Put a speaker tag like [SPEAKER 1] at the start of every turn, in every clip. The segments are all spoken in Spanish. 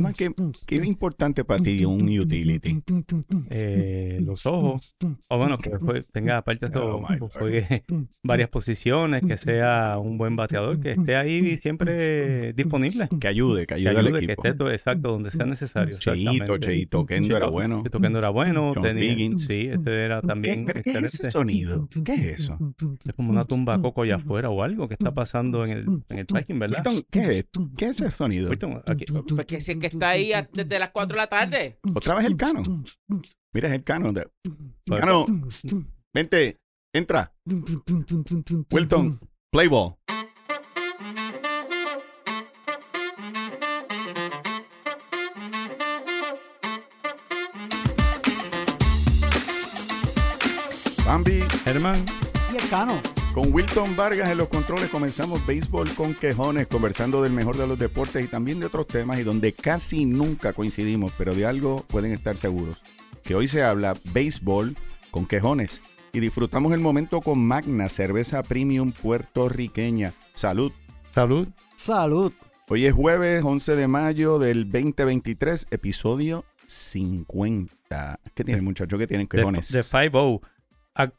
[SPEAKER 1] Emma, ¿qué, qué es importante para ti un utility?
[SPEAKER 2] Eh, los ojos. O bueno, que tenga aparte de todo,
[SPEAKER 1] Oh,
[SPEAKER 2] juegue varias posiciones, que sea un buen bateador, que esté ahí siempre disponible.
[SPEAKER 1] Que ayude, que
[SPEAKER 2] Que
[SPEAKER 1] ayude al
[SPEAKER 2] ayude, que
[SPEAKER 1] equipo.
[SPEAKER 2] esté todo exacto donde sea necesario.
[SPEAKER 1] Cheito. Cheito, Kendo era
[SPEAKER 2] Cheito-
[SPEAKER 1] bueno.
[SPEAKER 2] Cheito Kendo era bueno.
[SPEAKER 1] John
[SPEAKER 2] tenía-
[SPEAKER 1] Higgins.
[SPEAKER 2] Sí, este era también
[SPEAKER 1] ¿Qué, qué es ese sonido? ¿Qué es eso?
[SPEAKER 2] Es como una tumba coco allá afuera o algo que está pasando en el, en el parking, ¿verdad?
[SPEAKER 1] ¿Qué es? ¿Qué es ese sonido?
[SPEAKER 3] Porque si es que está ahí desde las 4 de la tarde.
[SPEAKER 1] ¿Otra vez el cano? Mira, es el cano. de- Cano, vente, entra. Wilton, play ball. Bambi,
[SPEAKER 2] Germán,
[SPEAKER 4] Y el cano.
[SPEAKER 1] Con Wilton Vargas en los controles comenzamos béisbol con quejones, conversando del mejor de los deportes y también de otros temas y donde casi nunca coincidimos, pero de algo pueden estar seguros, que hoy se habla béisbol con quejones y disfrutamos el momento con Magna, cerveza premium puertorriqueña. Salud.
[SPEAKER 2] salud.
[SPEAKER 4] Salud.
[SPEAKER 1] Hoy es jueves 11 de mayo del 2023, episodio 50. ¿Qué tiene muchacho? ¿Qué tienen quejones?
[SPEAKER 2] de 5-0.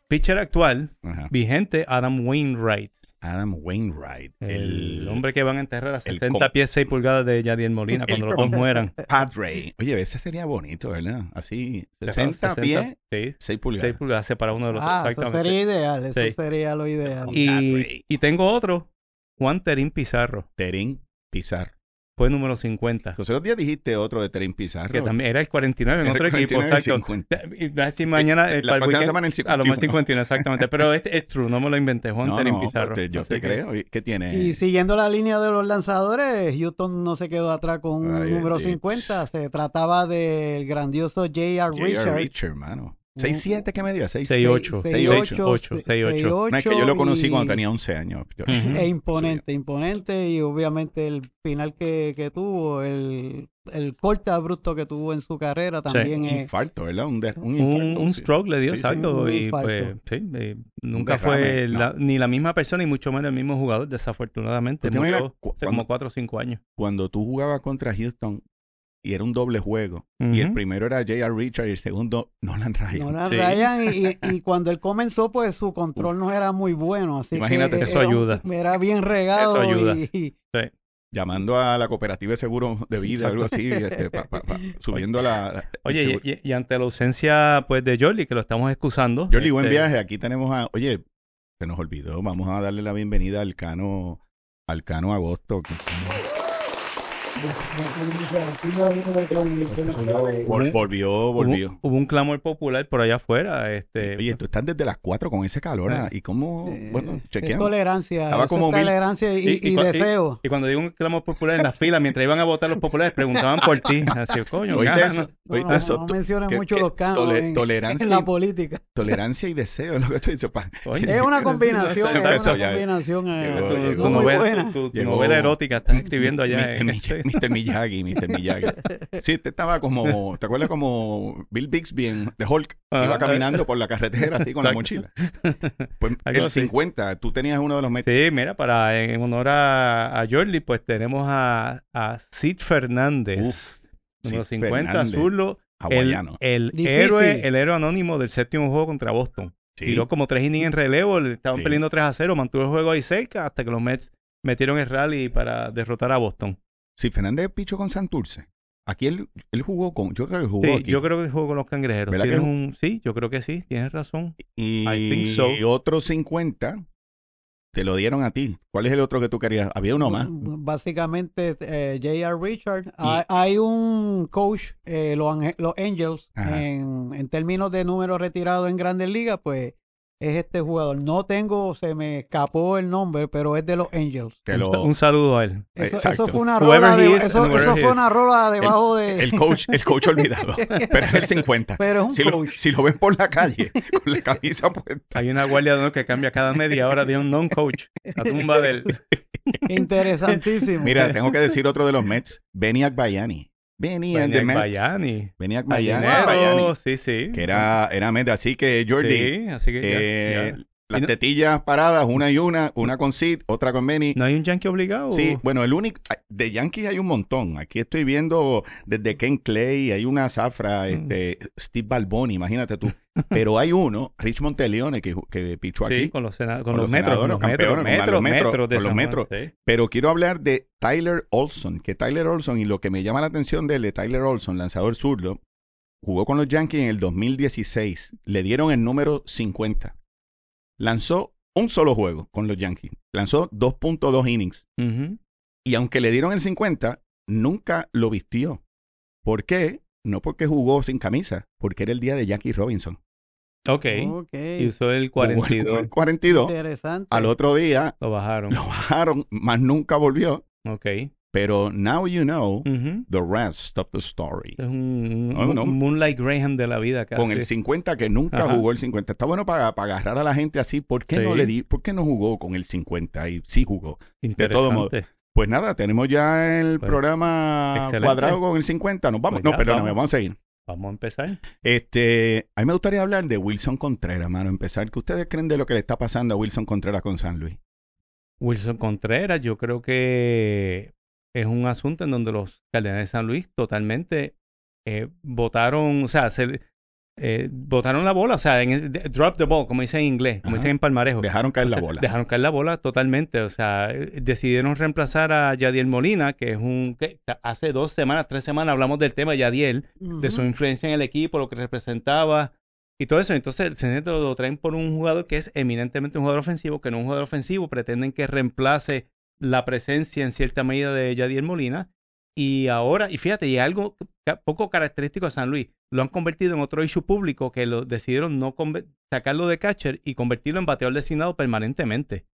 [SPEAKER 2] Pitcher actual,
[SPEAKER 1] Ajá.
[SPEAKER 2] vigente, Adam Wainwright.
[SPEAKER 1] Adam Wainwright,
[SPEAKER 2] El, hombre que van a enterrar a
[SPEAKER 1] el
[SPEAKER 2] 70
[SPEAKER 1] com-
[SPEAKER 2] pies 6 pulgadas de Yadier Molina cuando los dos mueran.
[SPEAKER 1] Padre. Oye, ese sería bonito, ¿verdad? Así, 60 pies,
[SPEAKER 2] Sí,
[SPEAKER 1] 6 pulgadas.
[SPEAKER 2] 6 pulgadas uno de los
[SPEAKER 4] Ah,
[SPEAKER 2] otros.
[SPEAKER 4] eso sería ideal. Eso
[SPEAKER 2] Sí.
[SPEAKER 4] sería lo ideal.
[SPEAKER 1] Y-
[SPEAKER 2] Y, y tengo otro, Juan Terín Pizarro.
[SPEAKER 1] Terín Pizarro.
[SPEAKER 2] Fue número 50.
[SPEAKER 1] Los otros días dijiste otro de Terín Pizarro.
[SPEAKER 2] Que también era el 49 en
[SPEAKER 1] Era
[SPEAKER 2] otro
[SPEAKER 1] el
[SPEAKER 2] equipo.
[SPEAKER 1] 49 y
[SPEAKER 2] Exacto.
[SPEAKER 1] 50.
[SPEAKER 2] Y va a decir mañana, eh,
[SPEAKER 1] La
[SPEAKER 2] para el weekend,
[SPEAKER 1] el
[SPEAKER 2] a lo más
[SPEAKER 1] 51.
[SPEAKER 2] 51, exactamente. Pero este es true, no me lo inventé. Juan
[SPEAKER 1] No,
[SPEAKER 2] Terín
[SPEAKER 1] no,
[SPEAKER 2] Pizarro.
[SPEAKER 1] te- yo
[SPEAKER 2] Así
[SPEAKER 1] te
[SPEAKER 2] que-
[SPEAKER 1] creo. ¿Y ¿Qué tiene?
[SPEAKER 4] Y siguiendo la línea de los lanzadores, Houston no se quedó atrás con un
[SPEAKER 1] Ay,
[SPEAKER 4] número
[SPEAKER 1] bendito.
[SPEAKER 4] 50. Se trataba del grandioso J.R.
[SPEAKER 1] J.R.
[SPEAKER 4] Richard.
[SPEAKER 1] Richard, hermano. 6'7 que medía, 6'6.
[SPEAKER 2] 6'8.
[SPEAKER 1] 6'8.
[SPEAKER 2] 6'8.
[SPEAKER 1] No, es que yo lo conocí
[SPEAKER 4] y-
[SPEAKER 1] cuando tenía 11 años. Yo-
[SPEAKER 2] Ujú.
[SPEAKER 4] E imponente, imponente. Y obviamente el final que, que tuvo, el, el corte abrupto que tuvo en su carrera también
[SPEAKER 1] Un
[SPEAKER 4] es.
[SPEAKER 1] infarto, ¿verdad? Un, de- un
[SPEAKER 2] Un,
[SPEAKER 1] infarto,
[SPEAKER 2] un
[SPEAKER 1] sí.
[SPEAKER 2] stroke le dio,
[SPEAKER 1] Sí, sí.
[SPEAKER 2] exacto.
[SPEAKER 4] Un
[SPEAKER 2] y pues, sí, eh, nunca
[SPEAKER 1] derrame,
[SPEAKER 2] fue
[SPEAKER 1] no.
[SPEAKER 2] la- ni la misma persona y mucho menos el mismo jugador, desafortunadamente.
[SPEAKER 1] ¿Tú te imaginas
[SPEAKER 2] Murió
[SPEAKER 1] cuando-
[SPEAKER 2] como 4 o 5 años.
[SPEAKER 1] Cuando tú jugabas contra Houston y era un doble juego, y el primero era J.R. Richard y el segundo Nolan Ryan.
[SPEAKER 4] No la
[SPEAKER 2] Sí.
[SPEAKER 4] rayan y, y- y cuando él comenzó, pues su control no era muy bueno. Así
[SPEAKER 1] Imagínate,
[SPEAKER 4] que
[SPEAKER 2] eso
[SPEAKER 4] era
[SPEAKER 2] ayuda.
[SPEAKER 4] era bien regado.
[SPEAKER 2] Eso ayuda.
[SPEAKER 4] y- y-
[SPEAKER 1] Llamando a la cooperativa de seguro de vida, algo así, este, pa- pa- pa- subiendo la. la-
[SPEAKER 2] Oye, y, ante la ausencia pues de Jordi, que lo estamos excusando.
[SPEAKER 1] Jordi, buen
[SPEAKER 2] este,
[SPEAKER 1] viaje. Aquí tenemos a. Oye, se nos olvidó. Vamos a darle la bienvenida al Cano, al Cano Agosto. que- volvió, volvió.
[SPEAKER 2] Hubo, hubo un clamor popular por allá afuera. Este,
[SPEAKER 1] Oye, tú estás desde las 4 con ese calor. ¿ah? ¿Y cómo?
[SPEAKER 4] eh,
[SPEAKER 1] Bueno, chequeamos.
[SPEAKER 4] tolerancia.
[SPEAKER 1] Estaba como mil-
[SPEAKER 4] tolerancia y,
[SPEAKER 2] Y- y
[SPEAKER 4] y deseo.
[SPEAKER 2] Y cuando digo un clamor popular en la fila, mientras iban a votar los populares, preguntaban por ti. Así, coño,
[SPEAKER 1] Oíste
[SPEAKER 2] gana.
[SPEAKER 1] eso,
[SPEAKER 4] No,
[SPEAKER 1] oíste
[SPEAKER 4] no,
[SPEAKER 1] eso.
[SPEAKER 4] no menciones
[SPEAKER 1] que-
[SPEAKER 4] mucho
[SPEAKER 1] que
[SPEAKER 4] los canos
[SPEAKER 1] tole-
[SPEAKER 4] en,
[SPEAKER 1] tolerancia,
[SPEAKER 4] en la
[SPEAKER 1] y,
[SPEAKER 4] política.
[SPEAKER 1] tolerancia y deseo. es lo que tú dices, pa.
[SPEAKER 2] Oye,
[SPEAKER 4] Es una combinación, es una combinación eh,
[SPEAKER 2] tu, novela, erótica están escribiendo allá.
[SPEAKER 1] Mr. Miyagi, Mr. Miyagi. Sí, este estaba como, ¿te acuerdas como Bill Bixby en The Hulk? que. Iba caminando por la carretera así con la mochila. Pues
[SPEAKER 2] Algo
[SPEAKER 1] el
[SPEAKER 2] así.
[SPEAKER 1] 50, tú tenías uno de los Mets.
[SPEAKER 2] Sí, mira, para en honor a, a Jordi, pues tenemos a, a Sid Fernández,
[SPEAKER 1] Uf,
[SPEAKER 2] número
[SPEAKER 1] Sid
[SPEAKER 2] 50,
[SPEAKER 1] Fernández,
[SPEAKER 2] zurdo, el,
[SPEAKER 1] hawaiano.
[SPEAKER 2] el
[SPEAKER 4] Difícil.
[SPEAKER 2] héroe, el héroe anónimo del séptimo juego contra Boston.
[SPEAKER 1] Sí.
[SPEAKER 2] Tiró como tres innings en relevo, le estaban
[SPEAKER 1] Sí.
[SPEAKER 2] perdiendo 3 a 0, mantuvo el juego ahí cerca hasta que los Mets metieron el rally para derrotar a Boston.
[SPEAKER 1] Sí, Fernández pichó con Santurce. Aquí él, él jugó con, yo creo que jugó
[SPEAKER 2] Sí,
[SPEAKER 1] aquí.
[SPEAKER 2] yo creo que jugó con los cangrejeros. Sí, yo creo que sí, tienes razón.
[SPEAKER 1] Y
[SPEAKER 2] I think so.
[SPEAKER 1] otros 50 te lo dieron a ti. ¿Cuál es el otro que tú querías? Había uno más.
[SPEAKER 4] Básicamente, eh, J.R. Richard. Hay, hay un coach, eh, los, los Angels, en, en términos de números retirados en Grandes Ligas, pues es este jugador. No tengo, se me escapó el nombre, pero es de los Angels.
[SPEAKER 2] Un,
[SPEAKER 1] lo-
[SPEAKER 2] un saludo a él.
[SPEAKER 4] Eso,
[SPEAKER 1] Exacto.
[SPEAKER 4] eso fue una rola,
[SPEAKER 2] he
[SPEAKER 4] de-
[SPEAKER 2] is
[SPEAKER 4] eso, fue una rola debajo de...
[SPEAKER 1] el coach, el coach olvidado. Pero es el 50.
[SPEAKER 4] pero es un
[SPEAKER 1] Si lo, si lo ven por la calle con la camisa puesta.
[SPEAKER 2] Hay una guardia de honor que cambia cada media hora de un non-coach. La tumba del...
[SPEAKER 4] Interesantísimo.
[SPEAKER 1] Mira, tengo que decir otro de los Mets. Benny Agbayani.
[SPEAKER 2] Bayani.
[SPEAKER 1] Benny Agbayani.
[SPEAKER 2] Ballenero,
[SPEAKER 1] Agbayani,
[SPEAKER 2] sí, sí.
[SPEAKER 1] Que era, era Met. Así que, Jordi,
[SPEAKER 2] Sí, así que ya,
[SPEAKER 1] eh,
[SPEAKER 2] ya.
[SPEAKER 1] Las
[SPEAKER 2] no-
[SPEAKER 1] tetillas paradas, una y una, una con Sid, otra con Benny.
[SPEAKER 2] ¿No hay un yankee obligado?
[SPEAKER 1] Sí, bueno, el único, de Yankees hay un montón. Aquí estoy viendo desde Ken Clay, hay una zafra,
[SPEAKER 2] Mm.
[SPEAKER 1] este, Steve Balboni, imagínate tú. Pero hay uno, Rich Monteleone, que, que pichó
[SPEAKER 2] Sí,
[SPEAKER 1] aquí.
[SPEAKER 2] con los, sena- con
[SPEAKER 1] con
[SPEAKER 2] los
[SPEAKER 1] los
[SPEAKER 2] metros, con los metros,
[SPEAKER 1] campeones, con
[SPEAKER 2] metros,
[SPEAKER 1] metros,
[SPEAKER 2] de
[SPEAKER 1] con los metros.
[SPEAKER 2] sí.
[SPEAKER 1] Pero quiero hablar de Tyler Olson, que Tyler Olson, y lo que me llama la atención de él, de Tyler Olson, lanzador zurdo, jugó con los Yankees en el 2016. Le dieron el número 50. Lanzó un solo juego con los Yankees. Lanzó 2.2 innings. Y aunque le dieron el 50, nunca lo vistió. ¿Por qué? No porque jugó sin camisa, porque era el día de Jackie Robinson.
[SPEAKER 2] Ok.
[SPEAKER 4] Ok.
[SPEAKER 2] Y usó el
[SPEAKER 1] Jugó el-
[SPEAKER 2] 42.
[SPEAKER 1] el 42.
[SPEAKER 4] Interesante.
[SPEAKER 1] Al otro día
[SPEAKER 2] Lo bajaron.
[SPEAKER 1] lo bajaron, más nunca volvió.
[SPEAKER 2] Ok.
[SPEAKER 1] Pero now you know
[SPEAKER 2] Ujú.
[SPEAKER 1] the rest of the story.
[SPEAKER 2] Es un, un-
[SPEAKER 1] No, no.
[SPEAKER 2] Moonlight Graham de la vida casi.
[SPEAKER 1] Con el 50 que nunca
[SPEAKER 2] Ajá.
[SPEAKER 1] jugó el 50. Está bueno para, para agarrar a la gente así. ¿Por qué no le di, por qué no jugó con el 50? Y sí jugó.
[SPEAKER 2] Interesante.
[SPEAKER 1] todo modo. Pues nada, tenemos ya el
[SPEAKER 2] Pues,
[SPEAKER 1] programa
[SPEAKER 2] excelente.
[SPEAKER 1] cuadrado con el 50. Nos vamos.
[SPEAKER 2] Pues
[SPEAKER 1] no,
[SPEAKER 2] ya,
[SPEAKER 1] perdóname,
[SPEAKER 2] vamos.
[SPEAKER 1] vamos a seguir.
[SPEAKER 2] Vamos a empezar.
[SPEAKER 1] Este, a mí me gustaría hablar de Wilson Contreras, mano. Empezar. ¿Qué ustedes creen de lo que le está pasando a Wilson Contreras con San Luis?
[SPEAKER 2] Wilson Contreras, yo creo que es un asunto en donde los Cardenales de San Luis totalmente eh, votaron, o sea, se, eh, votaron la bola, o sea, en el- de- drop the ball, como dicen en inglés, como
[SPEAKER 1] Ajá.
[SPEAKER 2] dicen en Palmarejo.
[SPEAKER 1] Dejaron caer
[SPEAKER 2] O
[SPEAKER 1] la bola.
[SPEAKER 2] Dejaron caer la bola totalmente. O sea, eh, decidieron reemplazar a Yadiel Molina, que es un. que hace dos semanas, tres semanas hablamos del tema de Yadiel, de su influencia en el equipo, lo que representaba y todo eso. Entonces, el Centro lo traen por un jugador que es eminentemente un jugador ofensivo, que no es un jugador ofensivo. Pretenden que reemplace la presencia en cierta medida de Yadiel Molina. Y ahora, y fíjate, y algo poco característico de San Luis, lo han convertido en otro issue público que lo decidieron no sacarlo de catcher y convertirlo en bateador designado permanentemente.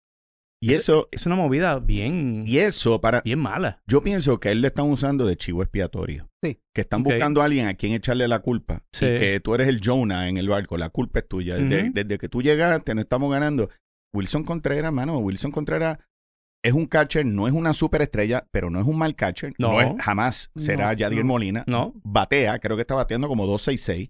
[SPEAKER 1] Y eso,
[SPEAKER 2] Es una movida bien,
[SPEAKER 1] y eso para.
[SPEAKER 2] bien mala.
[SPEAKER 1] Yo pienso que a él le están usando de chivo expiatorio.
[SPEAKER 4] Sí.
[SPEAKER 1] Que están buscando a alguien a quien echarle la culpa.
[SPEAKER 2] Sí.
[SPEAKER 1] Y que tú eres el Jonah en el barco. La culpa es tuya. Desde, desde que tú llegaste, no estamos ganando. Wilson Contreras, mano. Wilson Contreras es un catcher, no es una superestrella, pero no es un mal catcher.
[SPEAKER 2] No.
[SPEAKER 1] es- jamás será
[SPEAKER 4] No,
[SPEAKER 1] Yadier
[SPEAKER 4] no.
[SPEAKER 1] Molina.
[SPEAKER 2] No,
[SPEAKER 1] Batea, creo que está bateando como 266.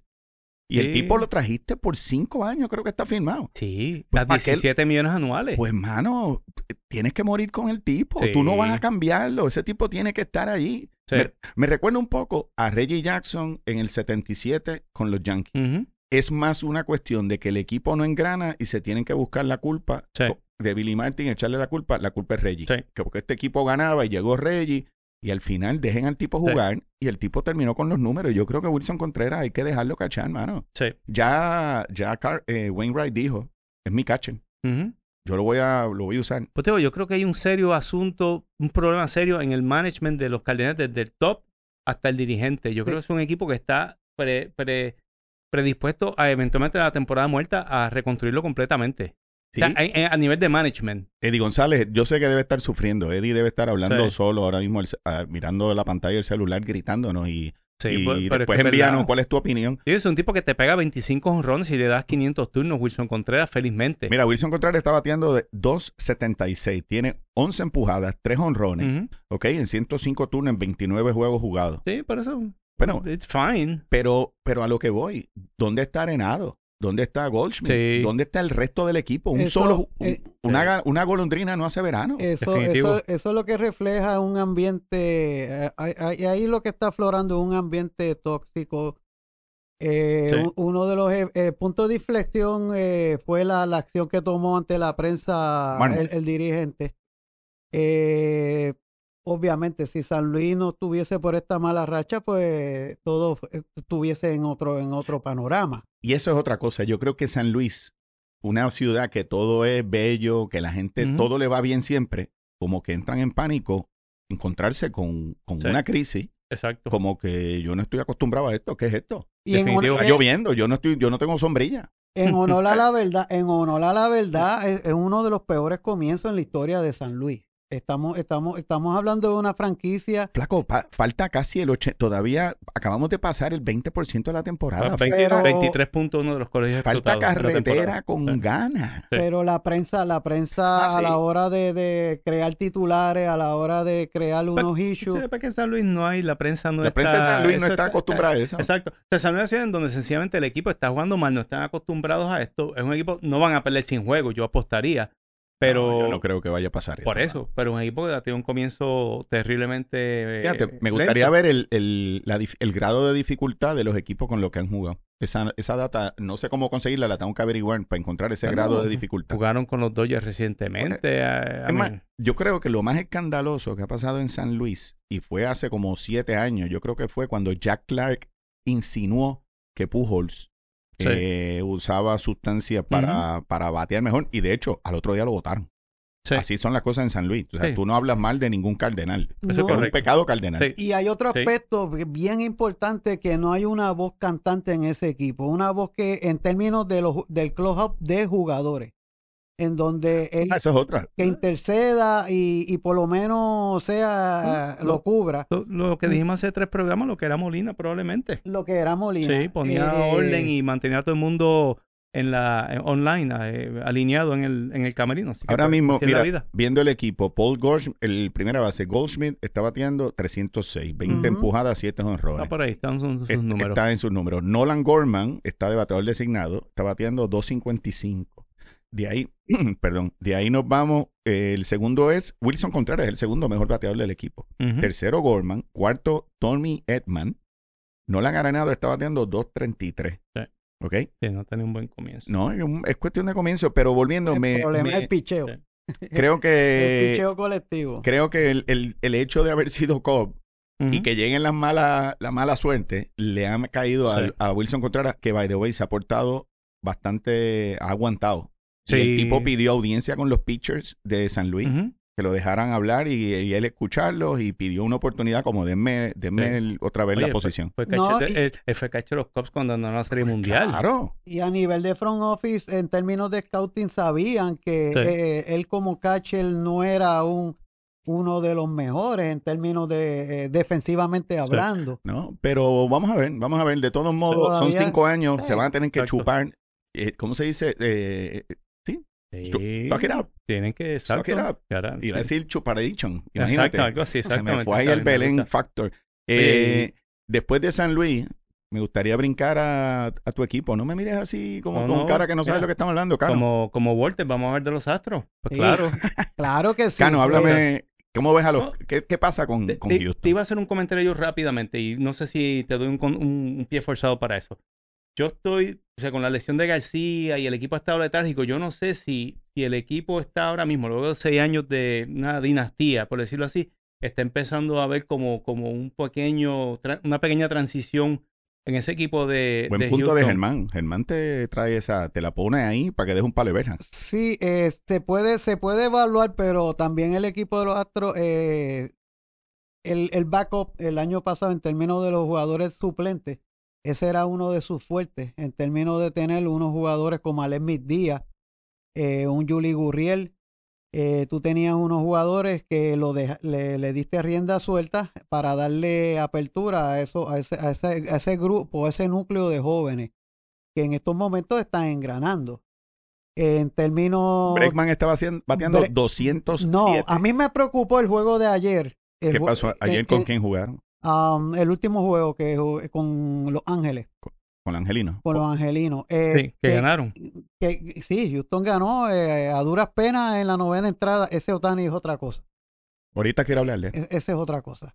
[SPEAKER 1] Y el tipo lo trajiste por cinco años, creo que está firmado.
[SPEAKER 2] sí,
[SPEAKER 1] Pues,
[SPEAKER 2] las
[SPEAKER 1] ¿pa' qué?
[SPEAKER 2] 17 millones anuales.
[SPEAKER 1] Pues, mano, tienes que morir con el tipo.
[SPEAKER 2] Sí.
[SPEAKER 1] Tú no vas a cambiarlo. Ese tipo tiene que estar allí.
[SPEAKER 2] Sí.
[SPEAKER 1] Me, me recuerda un poco a Reggie Jackson en el 77 con los Yankees. Es más una cuestión de que el equipo no engrana y se tienen que buscar la culpa
[SPEAKER 2] Sí.
[SPEAKER 1] co- de Billy Martin, echarle la culpa. La culpa es Reggie.
[SPEAKER 2] Sí.
[SPEAKER 1] Que porque este equipo ganaba y llegó Reggie y al final dejen al tipo
[SPEAKER 2] Sí.
[SPEAKER 1] jugar y el tipo terminó con los números. Yo creo que Wilson Contreras hay que dejarlo cachar, mano.
[SPEAKER 2] Sí.
[SPEAKER 1] Ya, ya Car- eh, Wainwright dijo, es mi catcher.
[SPEAKER 2] Ujú.
[SPEAKER 1] Yo lo voy a, lo voy a usar.
[SPEAKER 2] Pues yo creo que hay un serio asunto, un problema serio en el management de los Cardenales desde el top hasta el dirigente. Yo creo que es un equipo que está pre- pre- predispuesto a eventualmente en la temporada muerta a reconstruirlo completamente.
[SPEAKER 1] Sí.
[SPEAKER 2] O sea, en- en- a nivel de management.
[SPEAKER 1] Eddie González, yo sé que debe estar sufriendo. Eddie debe estar hablando
[SPEAKER 2] Sí.
[SPEAKER 1] solo ahora mismo, el ah, mirando la pantalla del celular, gritándonos y,
[SPEAKER 2] Sí,
[SPEAKER 1] y
[SPEAKER 2] pues, pero es
[SPEAKER 1] después
[SPEAKER 2] que es
[SPEAKER 1] envíanos cuál es tu opinión.
[SPEAKER 2] Es un tipo que te pega 25 honrones y le das 500 turnos, Wilson Contreras, felizmente.
[SPEAKER 1] Mira, Wilson Contreras está bateando de 2.76, tiene 11 empujadas, 3 honrones,
[SPEAKER 2] Ujú.
[SPEAKER 1] ¿ok? En 105 turnos, en 29 juegos jugados.
[SPEAKER 2] Sí, por eso.
[SPEAKER 1] Bueno,
[SPEAKER 2] It's fine.
[SPEAKER 1] pero, pero a lo que voy, ¿dónde está Arenado? ¿Dónde está Goldschmidt?
[SPEAKER 2] Sí.
[SPEAKER 1] ¿Dónde está el resto del equipo? Un
[SPEAKER 4] Eso,
[SPEAKER 1] solo, un-
[SPEAKER 4] eh,
[SPEAKER 1] una, golondrina no hace verano.
[SPEAKER 4] Eso,
[SPEAKER 2] Definitivo.
[SPEAKER 4] eso, eso es lo que refleja un ambiente, eh, ahí- lo que está aflorando es un ambiente tóxico. Eh,
[SPEAKER 2] Sí.
[SPEAKER 4] Uno de los eh, eh, puntos de inflexión eh, fue la, la acción que tomó ante la prensa el, el dirigente. Eh, obviamente, si San Luis no estuviese por esta mala racha, pues todo fu- estuviese en otro, en otro panorama.
[SPEAKER 1] Y eso es otra cosa. Yo creo que San Luis, una ciudad que todo es bello, que la gente, todo le va bien siempre, como que entran en pánico, encontrarse con, con
[SPEAKER 2] Sí.
[SPEAKER 1] una crisis,
[SPEAKER 2] Exacto.
[SPEAKER 1] como que yo no estoy acostumbrado a esto. ¿Qué es esto?
[SPEAKER 4] Y en.
[SPEAKER 1] Está
[SPEAKER 4] eh,
[SPEAKER 1] lloviendo, yo no estoy, yo no tengo sombrilla.
[SPEAKER 4] en honor a la verdad, en honor a la verdad, es, es uno de los peores comienzos en la historia de San Luis. Estamos, estamos, estamos hablando de una franquicia.
[SPEAKER 1] Flaco, pa- falta casi el 80. Todavía acabamos de pasar el 20% de la temporada.
[SPEAKER 2] Ah,
[SPEAKER 4] pero-
[SPEAKER 2] 23.1 de los colegios
[SPEAKER 1] Falta carretera
[SPEAKER 2] temporada.
[SPEAKER 1] con
[SPEAKER 2] Sí.
[SPEAKER 1] ganas.
[SPEAKER 2] Sí.
[SPEAKER 4] Pero la prensa, la prensa
[SPEAKER 1] Ah,
[SPEAKER 4] a
[SPEAKER 1] sí.
[SPEAKER 4] la hora de, de crear titulares, a la hora de crear unos issues,
[SPEAKER 2] Sí, porque en San Luis no hay, la prensa no
[SPEAKER 1] La
[SPEAKER 2] está...
[SPEAKER 1] prensa de San Luis no está acostumbrada a eso.
[SPEAKER 2] Exacto. O sea, San Luis es una ciudad en donde sencillamente el equipo está jugando mal, no están acostumbrados a esto. Es un equipo, no van a perder sin juego, yo apostaría. Pero
[SPEAKER 1] No, yo no creo que vaya a pasar eso.
[SPEAKER 2] por eso, pero un equipo que ha tenido un comienzo terriblemente... eh,
[SPEAKER 1] Fíjate, me gustaría
[SPEAKER 2] lento.
[SPEAKER 1] ver el, el- la dif- el grado de dificultad de los equipos con los que han jugado. Esa, esa data, no sé cómo conseguirla, la tengo que averiguar para encontrar ese grado de dificultad.
[SPEAKER 2] Jugaron con los Dodgers recientemente. eh,
[SPEAKER 1] Es más, yo creo que lo más escandaloso que ha pasado en San Luis, y fue hace como siete años, yo creo que fue cuando Jack Clark insinuó que Pujols
[SPEAKER 2] Sí.
[SPEAKER 1] eh, usaba sustancias para, para batear mejor, y de hecho, al otro día lo votaron.
[SPEAKER 2] sí.
[SPEAKER 1] Así son las cosas en San Luis. O sea,
[SPEAKER 2] Sí.
[SPEAKER 1] tú no hablas mal de ningún cardenal.
[SPEAKER 2] Eso es
[SPEAKER 4] no,
[SPEAKER 1] Es un pecado cardenal.
[SPEAKER 2] Sí.
[SPEAKER 4] Y hay otro aspecto bi- bien importante que no hay una voz cantante en ese equipo, una voz que en términos de los, del clubhouse de jugadores, en donde él
[SPEAKER 1] Ah, esa es otra.
[SPEAKER 4] que interceda y, y por lo menos sea
[SPEAKER 2] Mm,
[SPEAKER 4] lo
[SPEAKER 2] lo-
[SPEAKER 4] cubra
[SPEAKER 2] Lo, lo que dijimos hace tres programas, lo que era Molina probablemente.
[SPEAKER 4] lo que era Molina.
[SPEAKER 2] Sí, ponía
[SPEAKER 4] Eh,
[SPEAKER 2] orden y mantenía a todo el mundo en la en- online, eh, alineado en el, en el camerino. Así
[SPEAKER 1] Ahora
[SPEAKER 2] pues,
[SPEAKER 1] mismo, mira,
[SPEAKER 2] vida.
[SPEAKER 1] viendo el equipo, Paul Goldschmidt, el primera base, Goldschmidt está bateando 306, 20
[SPEAKER 4] Ujú.
[SPEAKER 1] empujadas, 7 honrones.
[SPEAKER 2] Está por ahí, están sus, sus
[SPEAKER 1] Es-
[SPEAKER 2] números.
[SPEAKER 1] Está en sus números. Nolan Gorman está de bateador designado, está bateando 255. De ahí, perdón, de ahí nos vamos. eh, el segundo es Wilson Contreras, el segundo mejor bateador del equipo. Tercero, Gorman. Cuarto, Tommy Edman. Nolan Arenado está bateando 233.
[SPEAKER 2] Sí.
[SPEAKER 1] ¿Ok?
[SPEAKER 2] Sí, no tenía un buen comienzo.
[SPEAKER 1] No, es cuestión de comienzo, pero volviendo,
[SPEAKER 4] el
[SPEAKER 1] me,
[SPEAKER 4] problema
[SPEAKER 1] me-
[SPEAKER 4] es el picheo.
[SPEAKER 2] Sí.
[SPEAKER 1] creo
[SPEAKER 4] el
[SPEAKER 1] que
[SPEAKER 4] picheo colectivo.
[SPEAKER 1] creo que el, el- el hecho de haber sido Cobb y que lleguen las malas, la mala suerte, le ha caído
[SPEAKER 2] Sí.
[SPEAKER 1] al- a Wilson Contreras, que by the way se ha portado bastante, ha aguantado. Y el tipo pidió audiencia con los pitchers de San Luis, que lo dejaran hablar y, y él escucharlos y pidió una oportunidad como denme, denme
[SPEAKER 2] Sí.
[SPEAKER 1] el- otra vez
[SPEAKER 2] Oye,
[SPEAKER 1] la posición.
[SPEAKER 2] Fue
[SPEAKER 4] No,
[SPEAKER 2] de-
[SPEAKER 4] y-
[SPEAKER 2] él, él fue de los Cubs cuando ganó la Serie Mundial.
[SPEAKER 1] Claro.
[SPEAKER 4] Y a nivel de front office, en términos de scouting, sabían que
[SPEAKER 2] Sí.
[SPEAKER 4] eh, él como catcher no era un uno de los mejores en términos de eh, defensivamente hablando.
[SPEAKER 1] ¿no? Pero vamos a ver, vamos a ver. De todos modos,
[SPEAKER 4] Todavía-
[SPEAKER 1] son cinco años, se van a tener que
[SPEAKER 2] Exacto.
[SPEAKER 1] chupar. eh, ¿Cómo se dice? Eh,
[SPEAKER 2] Sí.
[SPEAKER 1] Suck it up.
[SPEAKER 2] Tienen que
[SPEAKER 1] Suck
[SPEAKER 2] exacto.
[SPEAKER 1] it up.
[SPEAKER 2] Cara,
[SPEAKER 1] Iba a
[SPEAKER 2] sí.
[SPEAKER 1] decir chuparadichan.
[SPEAKER 2] Exacto,
[SPEAKER 1] Imagínate.
[SPEAKER 2] algo así,
[SPEAKER 1] Se me
[SPEAKER 2] exactamente.
[SPEAKER 1] fue ahí el Belén. Factor. Eh, después de San Luis, me gustaría brincar a, a tu equipo. No me mires así como
[SPEAKER 2] No,
[SPEAKER 1] con
[SPEAKER 2] no,
[SPEAKER 1] cara que no sabes
[SPEAKER 2] mira,
[SPEAKER 1] lo que estamos hablando, Cano.
[SPEAKER 2] Como, como Walter, vamos a ver de los Astros. Pues
[SPEAKER 4] Sí.
[SPEAKER 2] claro.
[SPEAKER 4] Claro que sí.
[SPEAKER 1] Cano, háblame. ¿Cómo ves a los.
[SPEAKER 2] No.
[SPEAKER 1] ¿qué, qué pasa con,
[SPEAKER 2] Te,
[SPEAKER 1] con
[SPEAKER 2] te-
[SPEAKER 1] Houston?
[SPEAKER 2] te iba a hacer un comentario yo rápidamente y no sé si te doy un, con- un- un pie forzado para eso. Yo estoy, o sea, con la lesión de García y el equipo ha estado letárgico, yo no sé si, si el equipo está ahora mismo, luego de seis años de una dinastía, por decirlo así, está empezando a ver como, como un pequeño, una pequeña transición en ese equipo de,
[SPEAKER 1] Buen
[SPEAKER 2] de
[SPEAKER 1] punto de. Germán. Germán te trae esa. Te la pone ahí para que deje un palo de verjas.
[SPEAKER 4] Sí, eh, se puede, se puede evaluar, pero también el equipo de los Astros, eh, el, el backup el año pasado en términos de los jugadores suplentes, ese era uno de sus fuertes, en términos de tener unos jugadores como Alexis Díaz, eh, un Juli Gurriel, eh, tú tenías unos jugadores que lo le, le diste rienda suelta para darle apertura a eso, a ese, a ese, a ese grupo, a ese núcleo de jóvenes que en estos momentos están engranando. En términos
[SPEAKER 1] Bregman estaba haciendo, bateando
[SPEAKER 4] Bre-
[SPEAKER 1] 200.
[SPEAKER 4] no, a mí me preocupó el juego de ayer. El
[SPEAKER 1] ¿Qué pasó ayer
[SPEAKER 4] eh,
[SPEAKER 1] con quién jugaron?
[SPEAKER 4] Um, el último juego que jugué con Los Ángeles,
[SPEAKER 1] Con Angelino.
[SPEAKER 4] con los angelinos. Eh,
[SPEAKER 2] Sí, que ganaron.
[SPEAKER 4] que- sí, Houston ganó eh, a duras penas en la novena entrada. Ese Otani es otra cosa.
[SPEAKER 1] Ahorita quiero hablarle.
[SPEAKER 4] E- ese es otra cosa.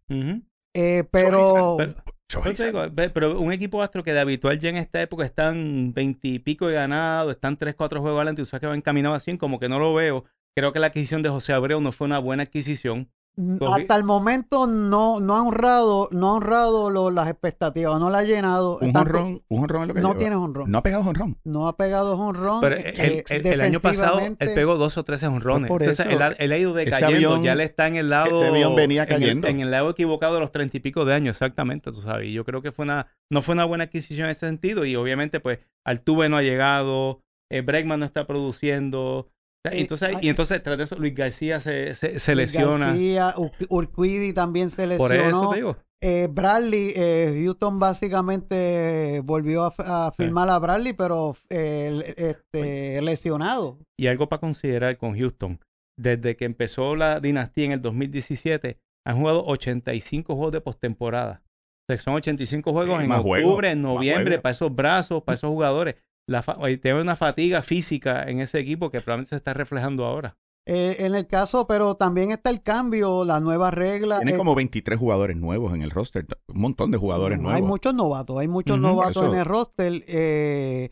[SPEAKER 4] Eh, pero
[SPEAKER 2] Pero- digo, un equipo astro que de habitual ya en esta época están veintipico de ganado, están tres, cuatro juegos adelante y sabes que va encaminado así, como que no lo veo. Creo que la adquisición de José Abreu no fue una buena adquisición.
[SPEAKER 4] Mm, hasta el momento no, no ha honrado, no ha honrado lo- las expectativas, no la ha llenado.
[SPEAKER 1] Un jonrón, un jonrón es lo que
[SPEAKER 4] No
[SPEAKER 1] lleva.
[SPEAKER 4] tiene honrón.
[SPEAKER 1] No ha pegado jonrón.
[SPEAKER 4] No ha pegado honrón.
[SPEAKER 2] Pero
[SPEAKER 4] eh,
[SPEAKER 2] el,
[SPEAKER 4] eh,
[SPEAKER 2] el- el año pasado él pegó dos o tres honrones.
[SPEAKER 4] Por
[SPEAKER 2] Entonces él ha, él ha ido
[SPEAKER 1] Este
[SPEAKER 2] decayendo.
[SPEAKER 1] avión-
[SPEAKER 2] ya le está en el lado.
[SPEAKER 1] este avión venía
[SPEAKER 2] en el-
[SPEAKER 1] cayendo.
[SPEAKER 2] En el, lado equivocado de los treinta y pico de años, exactamente, tú sabes. Y yo creo que fue una, no fue una buena adquisición en ese sentido. Y obviamente, pues, Altuve no ha llegado, eh, Bregman no está produciendo.
[SPEAKER 4] Eh,
[SPEAKER 2] entonces,
[SPEAKER 4] ay-
[SPEAKER 2] y entonces, tras de eso, Luis García se, se, se
[SPEAKER 4] Luis
[SPEAKER 2] lesiona.
[SPEAKER 4] García, Ur- Urquidi también se lesionó.
[SPEAKER 2] Por eso te digo.
[SPEAKER 4] Eh, Bradley, eh, Houston básicamente volvió a, firmar a Bradley, pero eh, este, lesionado.
[SPEAKER 2] Y algo para considerar con Houston. Desde que empezó la dinastía en el 2017, han jugado 85 juegos de postemporada. O sea, son 85 juegos
[SPEAKER 1] Sí,
[SPEAKER 2] en octubre, en noviembre, para esos brazos, para esos jugadores. La tiene una fatiga física en ese equipo que probablemente se está reflejando ahora.
[SPEAKER 4] Eh, en el caso, pero también está el cambio, la nueva regla.
[SPEAKER 1] Tiene
[SPEAKER 4] eh,
[SPEAKER 1] como 23 jugadores nuevos en el roster. Un montón de jugadores
[SPEAKER 4] Hay
[SPEAKER 1] nuevos.
[SPEAKER 4] muchos novatos, hay muchos novatos
[SPEAKER 1] Eso-
[SPEAKER 4] en el roster. Eh,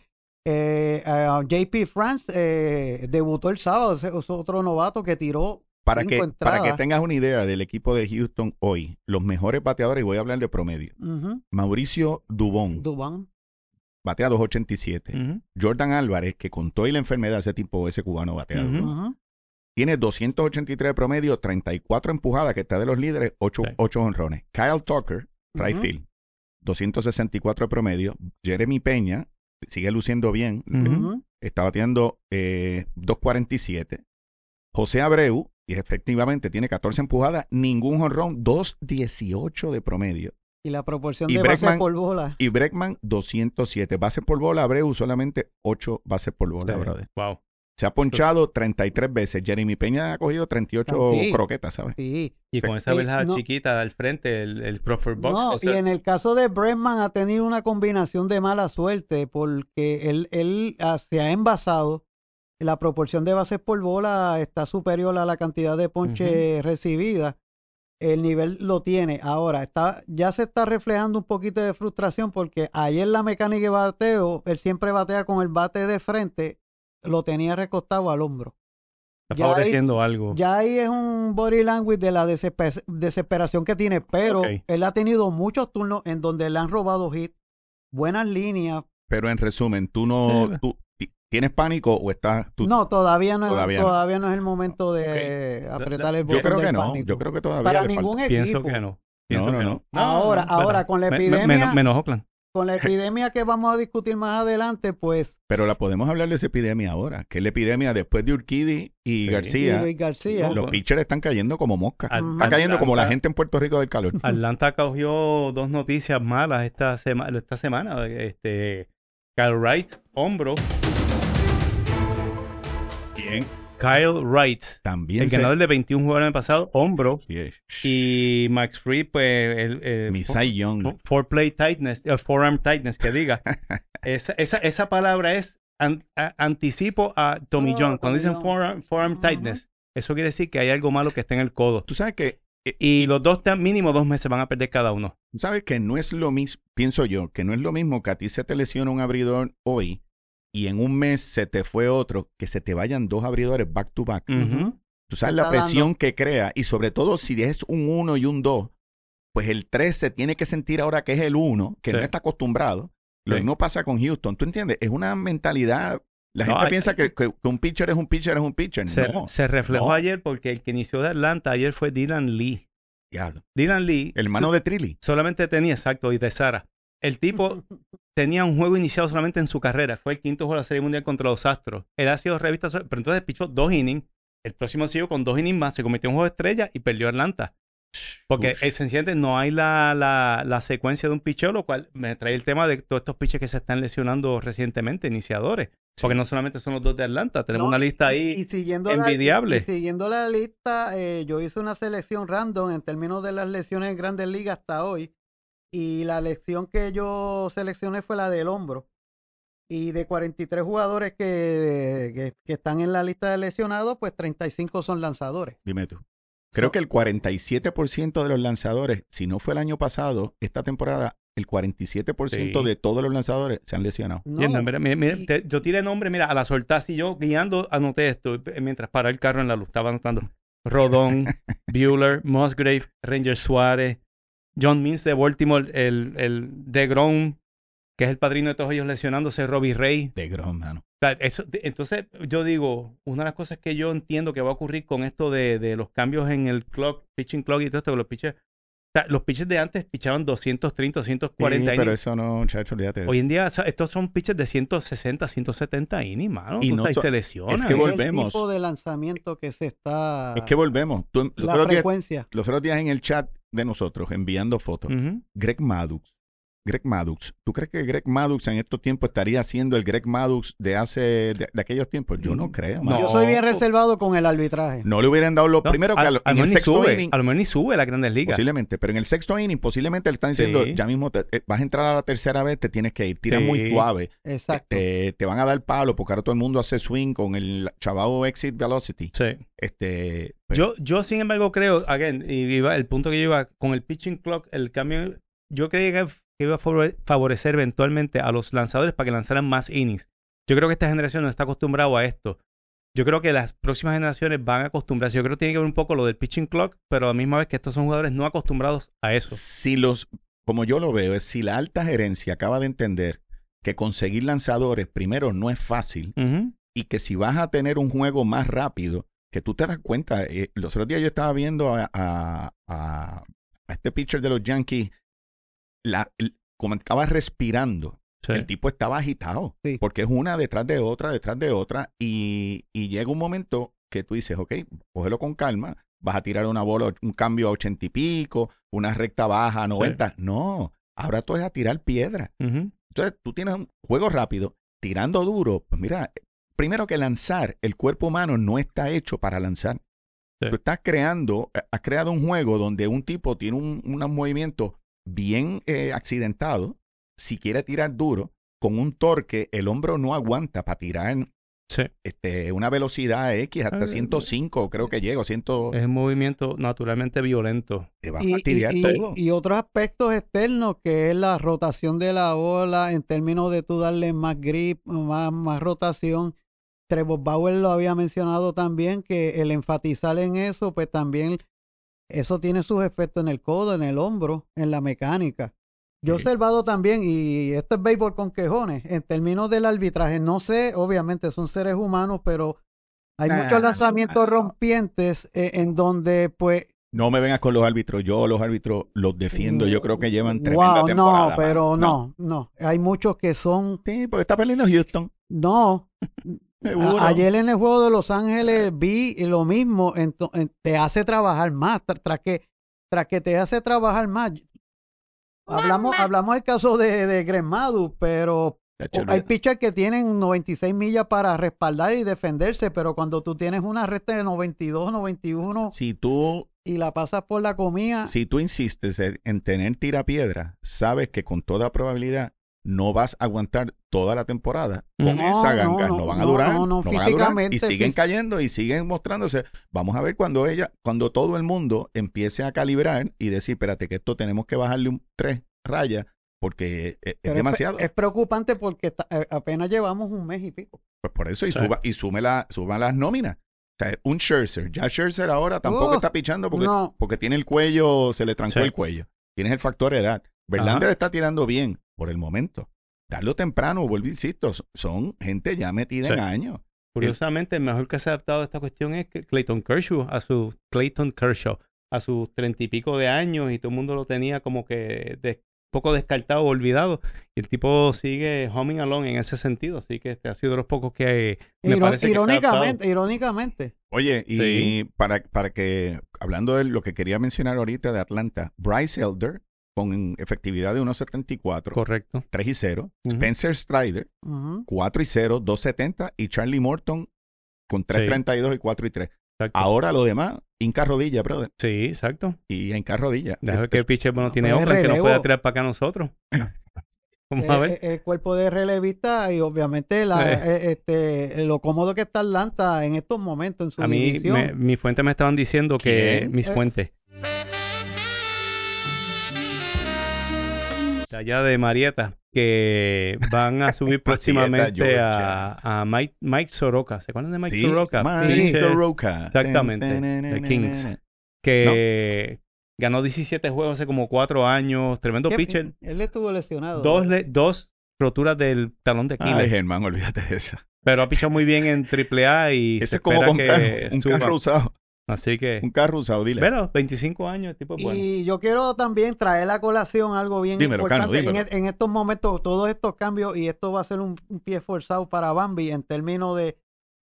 [SPEAKER 4] JP France eh, debutó el sábado, es otro novato que tiró
[SPEAKER 1] Para
[SPEAKER 4] cinco
[SPEAKER 1] que, para que tengas una idea del equipo de Houston hoy, los mejores bateadores, y voy a hablar de promedio. Mauricio Dubón,
[SPEAKER 4] Dubán.
[SPEAKER 1] Batea 287.
[SPEAKER 2] Ujú.
[SPEAKER 1] Jordan Álvarez, que con toda y la enfermedad ese tipo, ese cubano batea. Duro.
[SPEAKER 4] Ujú.
[SPEAKER 1] Tiene 283 de promedio, 34 empujadas, que está de los líderes, 8,
[SPEAKER 2] Sí.
[SPEAKER 1] honrones. Kyle Tucker, right
[SPEAKER 4] Ujú.
[SPEAKER 1] field, 264 de promedio. Jeremy Peña, sigue luciendo bien, está batiendo eh, 247. José Abreu, y efectivamente tiene 14 empujadas, ningún honrón, 218 de promedio.
[SPEAKER 4] Y la proporción
[SPEAKER 1] Y
[SPEAKER 4] de bases por bola.
[SPEAKER 1] Y Breckman, 207. Bases por bola, Abreu solamente 8 bases por bola,
[SPEAKER 2] Sí.
[SPEAKER 1] brother.
[SPEAKER 2] Wow.
[SPEAKER 1] Se ha ponchado 33 veces. Jeremy Peña ha cogido 38
[SPEAKER 4] Sí.
[SPEAKER 1] croquetas, ¿sabes?
[SPEAKER 4] Sí.
[SPEAKER 2] Y con esa verja
[SPEAKER 4] no.
[SPEAKER 2] chiquita al frente, el, el Crawford Box.
[SPEAKER 4] No, y en el caso de Bregman ha tenido una combinación de mala suerte porque él, él ah, se ha envasado. La proporción de bases por bola está superior a la cantidad de ponches recibidas. El nivel lo tiene. Ahora, está, ya se está reflejando un poquito de frustración porque ayer la mecánica de bateo, él siempre batea con el bate de frente, lo tenía recostado al hombro.
[SPEAKER 2] está
[SPEAKER 4] ya ahí-
[SPEAKER 2] favoreciendo algo.
[SPEAKER 4] Ya ahí es un body language de la desesper- desesperación que tiene, pero él ha tenido muchos turnos en donde le han robado hits, buenas líneas.
[SPEAKER 1] Pero en resumen, tú no.
[SPEAKER 2] Sí.
[SPEAKER 1] Tú, ¿Tienes pánico o estás.? tú-
[SPEAKER 4] no, todavía no,
[SPEAKER 1] Todavía
[SPEAKER 4] todavía
[SPEAKER 1] no.
[SPEAKER 4] no. es el momento de apretar el
[SPEAKER 1] yo
[SPEAKER 4] botón
[SPEAKER 1] creo que
[SPEAKER 4] del
[SPEAKER 1] no.
[SPEAKER 4] pánico.
[SPEAKER 1] Yo creo que todavía
[SPEAKER 4] Para
[SPEAKER 1] falta.
[SPEAKER 4] ningún equipo.
[SPEAKER 2] Pienso que no. Pienso
[SPEAKER 1] no,
[SPEAKER 2] que
[SPEAKER 1] no.
[SPEAKER 2] no.
[SPEAKER 4] Ahora- ahora, con la
[SPEAKER 2] me- me-
[SPEAKER 4] epidemia-
[SPEAKER 2] menos, menos Oakland.
[SPEAKER 4] Con la epidemia que vamos a discutir más adelante, pues
[SPEAKER 1] Pero la podemos hablar de esa epidemia ahora. Que es la epidemia después de Urquidi y
[SPEAKER 2] Sí.
[SPEAKER 4] y
[SPEAKER 1] García.
[SPEAKER 4] Luis García.
[SPEAKER 2] No,
[SPEAKER 1] Los
[SPEAKER 2] Bueno.
[SPEAKER 1] pitchers están cayendo como moscas.
[SPEAKER 2] Al-
[SPEAKER 1] Están cayendo como la gente en Puerto Rico del calor.
[SPEAKER 2] Atlanta cogió dos noticias malas esta, sema- esta semana. Este, Kyle Wright, hombro.
[SPEAKER 1] Bien.
[SPEAKER 2] Kyle Wright,
[SPEAKER 1] También
[SPEAKER 2] el
[SPEAKER 1] se-
[SPEAKER 2] ganador de 21 jugadores en el pasado, hombro. Y Max Free, pues, el, eh,
[SPEAKER 1] Cy Young.
[SPEAKER 2] foreplay tightness, el forearm tightness, que diga. esa, esa, esa palabra es an- a- anticipo a Tommy
[SPEAKER 4] Oh,
[SPEAKER 2] John. Cuando
[SPEAKER 4] Tommy
[SPEAKER 2] dicen
[SPEAKER 4] John.
[SPEAKER 2] forearm, tightness, eso quiere decir que hay algo malo que está en el codo.
[SPEAKER 1] Tú sabes que
[SPEAKER 2] Y los dos, tan- mínimo dos meses van a perder cada uno.
[SPEAKER 1] Tú sabes que no es lo mismo, pienso yo, que no es lo mismo que a ti se te lesiona un abridor hoy y en un mes se te fue otro, que se te vayan dos abridores back to back. Tú sabes la presión que crea y sobre todo si es un 1 y un 2, pues el 3 se tiene que sentir ahora que es el 1, que
[SPEAKER 2] Sí.
[SPEAKER 1] no está acostumbrado. Lo
[SPEAKER 2] Sí.
[SPEAKER 1] mismo pasa con Houston, ¿tú entiendes? Es una mentalidad. La gente piensa que, que- que un pitcher es un pitcher, es un pitcher.
[SPEAKER 2] Se,
[SPEAKER 1] no,
[SPEAKER 2] se reflejó
[SPEAKER 1] no.
[SPEAKER 2] ayer porque el que inició de Atlanta ayer fue Dylan Lee.
[SPEAKER 1] diablo.
[SPEAKER 2] Dylan Lee
[SPEAKER 1] El hermano de Trilly.
[SPEAKER 2] solamente tenía, exacto, y de Sara. El tipo tenía un juego iniciado solamente en su carrera. Fue el quinto juego de la Serie Mundial contra los Astros. Él ha sido revista, pero entonces pichó dos innings. El próximo siguió con dos innings más. Se convirtió en un juego de estrella y perdió Atlanta. Porque
[SPEAKER 1] Uf.
[SPEAKER 2] esencialmente no hay la, la, la secuencia de un picheo, lo cual me trae el tema de todos estos pitchers que se están lesionando recientemente, iniciadores. Porque no solamente son los dos de Atlanta, tenemos
[SPEAKER 4] No,
[SPEAKER 2] una lista ahí.
[SPEAKER 4] y siguiendo
[SPEAKER 2] envidiable.
[SPEAKER 4] La, y siguiendo la lista, eh, yo hice una selección random en términos de las lesiones en Grandes Ligas hasta hoy. Y la lesión que yo seleccioné fue la del hombro. Y de 43 jugadores que, que, que están en la lista de lesionados, pues 35 son lanzadores.
[SPEAKER 1] Dime tú. Creo
[SPEAKER 4] So-
[SPEAKER 1] que el 47% de los lanzadores, si no fue el año pasado, esta temporada, el 47%
[SPEAKER 2] Sí.
[SPEAKER 1] de todos los lanzadores se han lesionado.
[SPEAKER 4] No,
[SPEAKER 2] Entiendan, mira, mira, mira,
[SPEAKER 4] y-
[SPEAKER 2] te- yo tiré nombre, mira, a la soltar, así yo guiando, anoté esto eh, mientras paraba el carro en la luz, estaba anotando. Rodón, Bueller, Musgrave, Ranger Suárez, John Means de Baltimore, el, el de Grom, que es el padrino de todos ellos lesionándose, Robbie Ray.
[SPEAKER 1] De Grom, mano.
[SPEAKER 2] O sea, eso, de- entonces, yo digo, una de las cosas que yo entiendo que va a ocurrir con esto de, de los cambios en el clock, pitching clock y todo esto, que los pitchers sea, los pitchers de antes pichaban 230,
[SPEAKER 1] Sí,
[SPEAKER 2] 240
[SPEAKER 1] pero
[SPEAKER 2] innings.
[SPEAKER 1] eso no, muchacho, olvídate.
[SPEAKER 2] Hoy en día, o sea, estos son pitchers de 160, 170 innings, mano.
[SPEAKER 1] Y
[SPEAKER 2] Tú
[SPEAKER 1] no
[SPEAKER 2] te lesionas.
[SPEAKER 1] es que
[SPEAKER 4] Es
[SPEAKER 1] volvemos.
[SPEAKER 4] el tipo de lanzamiento que se está...
[SPEAKER 1] Es que volvemos. Tú- los,
[SPEAKER 4] la
[SPEAKER 1] otros días,
[SPEAKER 4] frecuencia.
[SPEAKER 1] los otros días en el chat de nosotros, enviando fotos,
[SPEAKER 2] Ujú.
[SPEAKER 1] Greg Maddux. Greg Maddux. ¿Tú crees que Greg Maddux en estos tiempos estaría siendo el Greg Maddux de hace de, de aquellos tiempos? Yo no creo.
[SPEAKER 2] No.
[SPEAKER 1] mano.
[SPEAKER 4] Yo soy bien reservado con el arbitraje.
[SPEAKER 1] No le hubieran dado lo
[SPEAKER 2] No,
[SPEAKER 1] primero que
[SPEAKER 2] a,
[SPEAKER 1] lo-
[SPEAKER 2] a
[SPEAKER 1] en
[SPEAKER 2] lo
[SPEAKER 1] el
[SPEAKER 2] mejor ni
[SPEAKER 1] sexto
[SPEAKER 2] sube,
[SPEAKER 1] inning.
[SPEAKER 2] a lo mejor ni sube la Grandes Ligas.
[SPEAKER 1] Posiblemente, pero en el sexto inning posiblemente le están diciendo,
[SPEAKER 2] Sí.
[SPEAKER 1] ya mismo te- eh, vas a entrar a la tercera vez, te tienes que ir, tira
[SPEAKER 2] Sí.
[SPEAKER 1] muy suave,
[SPEAKER 4] Exacto.
[SPEAKER 1] este, te van a dar palo porque ahora todo el mundo hace swing con el chavao exit velocity.
[SPEAKER 2] Sí.
[SPEAKER 1] Este, pues,
[SPEAKER 2] Yo, yo, sin embargo, creo, again, y el punto que yo iba con el pitching clock, el cambio, yo creía que, que iba a favore- favorecer eventualmente a los lanzadores para que lanzaran más innings. Yo creo que esta generación no está acostumbrado a esto. Yo creo que las próximas generaciones van a acostumbrarse. Yo creo que tiene que ver un poco lo del pitching clock, pero a la misma vez que estos son jugadores no acostumbrados a eso.
[SPEAKER 1] si los, como yo lo veo, es si la alta gerencia acaba de entender que conseguir lanzadores primero no es fácil y que si vas a tener un juego más rápido, que tú te das cuenta, eh, los otros días yo estaba viendo a, a- a- a este pitcher de los Yankees, la, el- como estaba respirando,
[SPEAKER 2] Sí.
[SPEAKER 1] el tipo estaba agitado,
[SPEAKER 4] Sí.
[SPEAKER 1] porque es una detrás de otra, detrás de otra, y, y llega un momento que tú dices, ok, cógelo con calma, vas a tirar una bola, un cambio a ochenta y pico, una recta baja a 90. No, ahora tú es a tirar piedra. Entonces, tú tienes un juego rápido, tirando duro. Pues mira, primero que lanzar, el cuerpo humano no está hecho para lanzar.
[SPEAKER 2] Sí.
[SPEAKER 1] Tú estás creando, eh, has creado un juego donde un tipo tiene un, un movimiento bien eh, accidentado. Si quiere tirar duro, con un torque, el hombro no aguanta para tirar
[SPEAKER 2] Sí.
[SPEAKER 1] este, una velocidad X hasta
[SPEAKER 2] Ah,
[SPEAKER 1] 105, creo que llego, 100,
[SPEAKER 2] Es un movimiento naturalmente violento.
[SPEAKER 1] te va a
[SPEAKER 4] Y, y-
[SPEAKER 1] fastidiar
[SPEAKER 4] y-
[SPEAKER 1] todo.
[SPEAKER 4] y otros aspectos externos que es la rotación de la bola en términos de tú darle más grip, más, más rotación. Trevor Bauer lo había mencionado también que el enfatizar en eso, pues también eso tiene sus efectos en el codo, en el hombro, en la mecánica. Yo he
[SPEAKER 1] Sí.
[SPEAKER 4] observado también, y esto es béisbol con quejones, en términos del arbitraje, no sé, obviamente son seres humanos, pero hay
[SPEAKER 1] Nah,
[SPEAKER 4] muchos lanzamientos
[SPEAKER 1] nah.
[SPEAKER 4] rompientes eh, en donde pues
[SPEAKER 1] No me vengas con los árbitros. Yo los árbitros los defiendo. Yo creo que llevan tremenda
[SPEAKER 4] Wow,
[SPEAKER 1] temporada.
[SPEAKER 4] no, pero
[SPEAKER 1] mano.
[SPEAKER 4] no, no, Hay muchos que son,
[SPEAKER 1] Sí, porque está perdiendo Houston.
[SPEAKER 4] no.
[SPEAKER 1] Seguro.
[SPEAKER 4] A- ayer en el juego de Los Ángeles vi lo mismo, en- te hace trabajar más, tra- tras que, tras que te hace trabajar más. Hablamos, hablamos del caso de, de Greg Maddux, pero hay pitchers que tienen 96 millas para respaldar y defenderse, pero cuando tú tienes una recta de 92, 91
[SPEAKER 1] Si tú,
[SPEAKER 4] y la pasas por la comida,
[SPEAKER 1] si tú insistes en en tener tirapiedra, sabes que con toda probabilidad no vas a aguantar toda la temporada con
[SPEAKER 2] No,
[SPEAKER 1] esa ganga. No,
[SPEAKER 4] no,
[SPEAKER 1] van a
[SPEAKER 4] no,
[SPEAKER 1] durar.
[SPEAKER 4] no, no,
[SPEAKER 1] van a durar. Y siguen cayendo y siguen mostrándose. Vamos a ver cuando ella, cuando todo el mundo empiece a calibrar y decir, espérate, que esto tenemos que bajarle un tres rayas porque es, es
[SPEAKER 4] pero
[SPEAKER 1] demasiado.
[SPEAKER 4] Es, preocupante porque está- eh, apenas llevamos un mes y pico.
[SPEAKER 1] Pues por eso, y,
[SPEAKER 2] Sí.
[SPEAKER 1] suba, y sume la, suba las nóminas. O sea, un Scherzer. Ya Scherzer ahora tampoco está pichando porque,
[SPEAKER 4] no.
[SPEAKER 1] porque tiene el cuello, se le trancó
[SPEAKER 2] Sí.
[SPEAKER 1] el cuello. Tienes el factor edad. Verlander
[SPEAKER 2] Ajá.
[SPEAKER 1] está tirando bien por el momento. Darlo temprano, vuelvo insisto, son gente ya metida
[SPEAKER 2] Sí.
[SPEAKER 1] en años.
[SPEAKER 2] Curiosamente, el mejor que se ha adaptado a esta cuestión es que Clayton Kershaw, a su Clayton Kershaw, a sus treinta y pico de años, y todo el mundo lo tenía como que de, poco descartado, olvidado. Y el tipo sigue humming along en ese sentido. Así que este ha sido de los pocos que me
[SPEAKER 4] Iro-
[SPEAKER 2] parece que se ha adaptado.
[SPEAKER 4] irónicamente, irónicamente.
[SPEAKER 1] Oye, y
[SPEAKER 2] Sí.
[SPEAKER 1] para, para que, hablando de lo que quería mencionar ahorita de Atlanta, Bryce Elder con efectividad de 1.74,
[SPEAKER 2] Correcto.
[SPEAKER 1] 3 y 0,
[SPEAKER 2] Ujú.
[SPEAKER 1] Spencer Strider,
[SPEAKER 4] Ujú.
[SPEAKER 1] 4 y 0, 2.70 y Charlie Morton con 3.32 y 4 y 3.
[SPEAKER 2] Exacto.
[SPEAKER 1] Ahora lo demás, Inca rodilla, brother.
[SPEAKER 2] Sí, exacto.
[SPEAKER 1] Y Inca rodilla.
[SPEAKER 2] Deja que el pitcher bueno,
[SPEAKER 4] No,
[SPEAKER 2] tiene Oakland que nos pueda tirar para acá a nosotros. Vamos a
[SPEAKER 4] Eh,
[SPEAKER 2] ver.
[SPEAKER 4] eh, el cuerpo de relevista y obviamente la,
[SPEAKER 2] Eh.
[SPEAKER 4] eh, este, lo cómodo que está Atlanta en estos momentos en su
[SPEAKER 2] A mí, me- mi fuente me estaban diciendo que.
[SPEAKER 1] ¿Quién?
[SPEAKER 2] Mis
[SPEAKER 4] Eh.
[SPEAKER 2] fuentes. Allá de Marieta, que van a subir próximamente a, a Mike, Mike Soroka. ¿Se acuerdan de Mike
[SPEAKER 1] Sí,
[SPEAKER 2] Soroka?
[SPEAKER 1] Mike Soroka.
[SPEAKER 2] Exactamente,
[SPEAKER 1] ten,
[SPEAKER 2] Kings. Que ganó 17 juegos hace como 4 años. Tremendo
[SPEAKER 4] ¿Qué-
[SPEAKER 2] pitcher.
[SPEAKER 4] Él estuvo lesionado.
[SPEAKER 2] Dos, le- dos roturas del talón de
[SPEAKER 1] Ay,
[SPEAKER 2] Aquiles.
[SPEAKER 1] Germán, olvídate de esa.
[SPEAKER 2] pero ha pichado muy bien en AAA y
[SPEAKER 1] Ese
[SPEAKER 2] se
[SPEAKER 1] es como
[SPEAKER 2] espera
[SPEAKER 1] comprar
[SPEAKER 2] que
[SPEAKER 1] un
[SPEAKER 2] suba.
[SPEAKER 1] carro usado.
[SPEAKER 2] Así que,
[SPEAKER 1] Un carro usado, dile.
[SPEAKER 2] bueno, 25 años, el tipo es bueno.
[SPEAKER 4] Y yo quiero también traer a colación algo bien
[SPEAKER 1] Dímelo, Cano,
[SPEAKER 4] importante. En
[SPEAKER 1] dímelo.
[SPEAKER 4] e- En, estos momentos, todos estos cambios, y esto va a ser un, un pie forzado para Bambi en términos de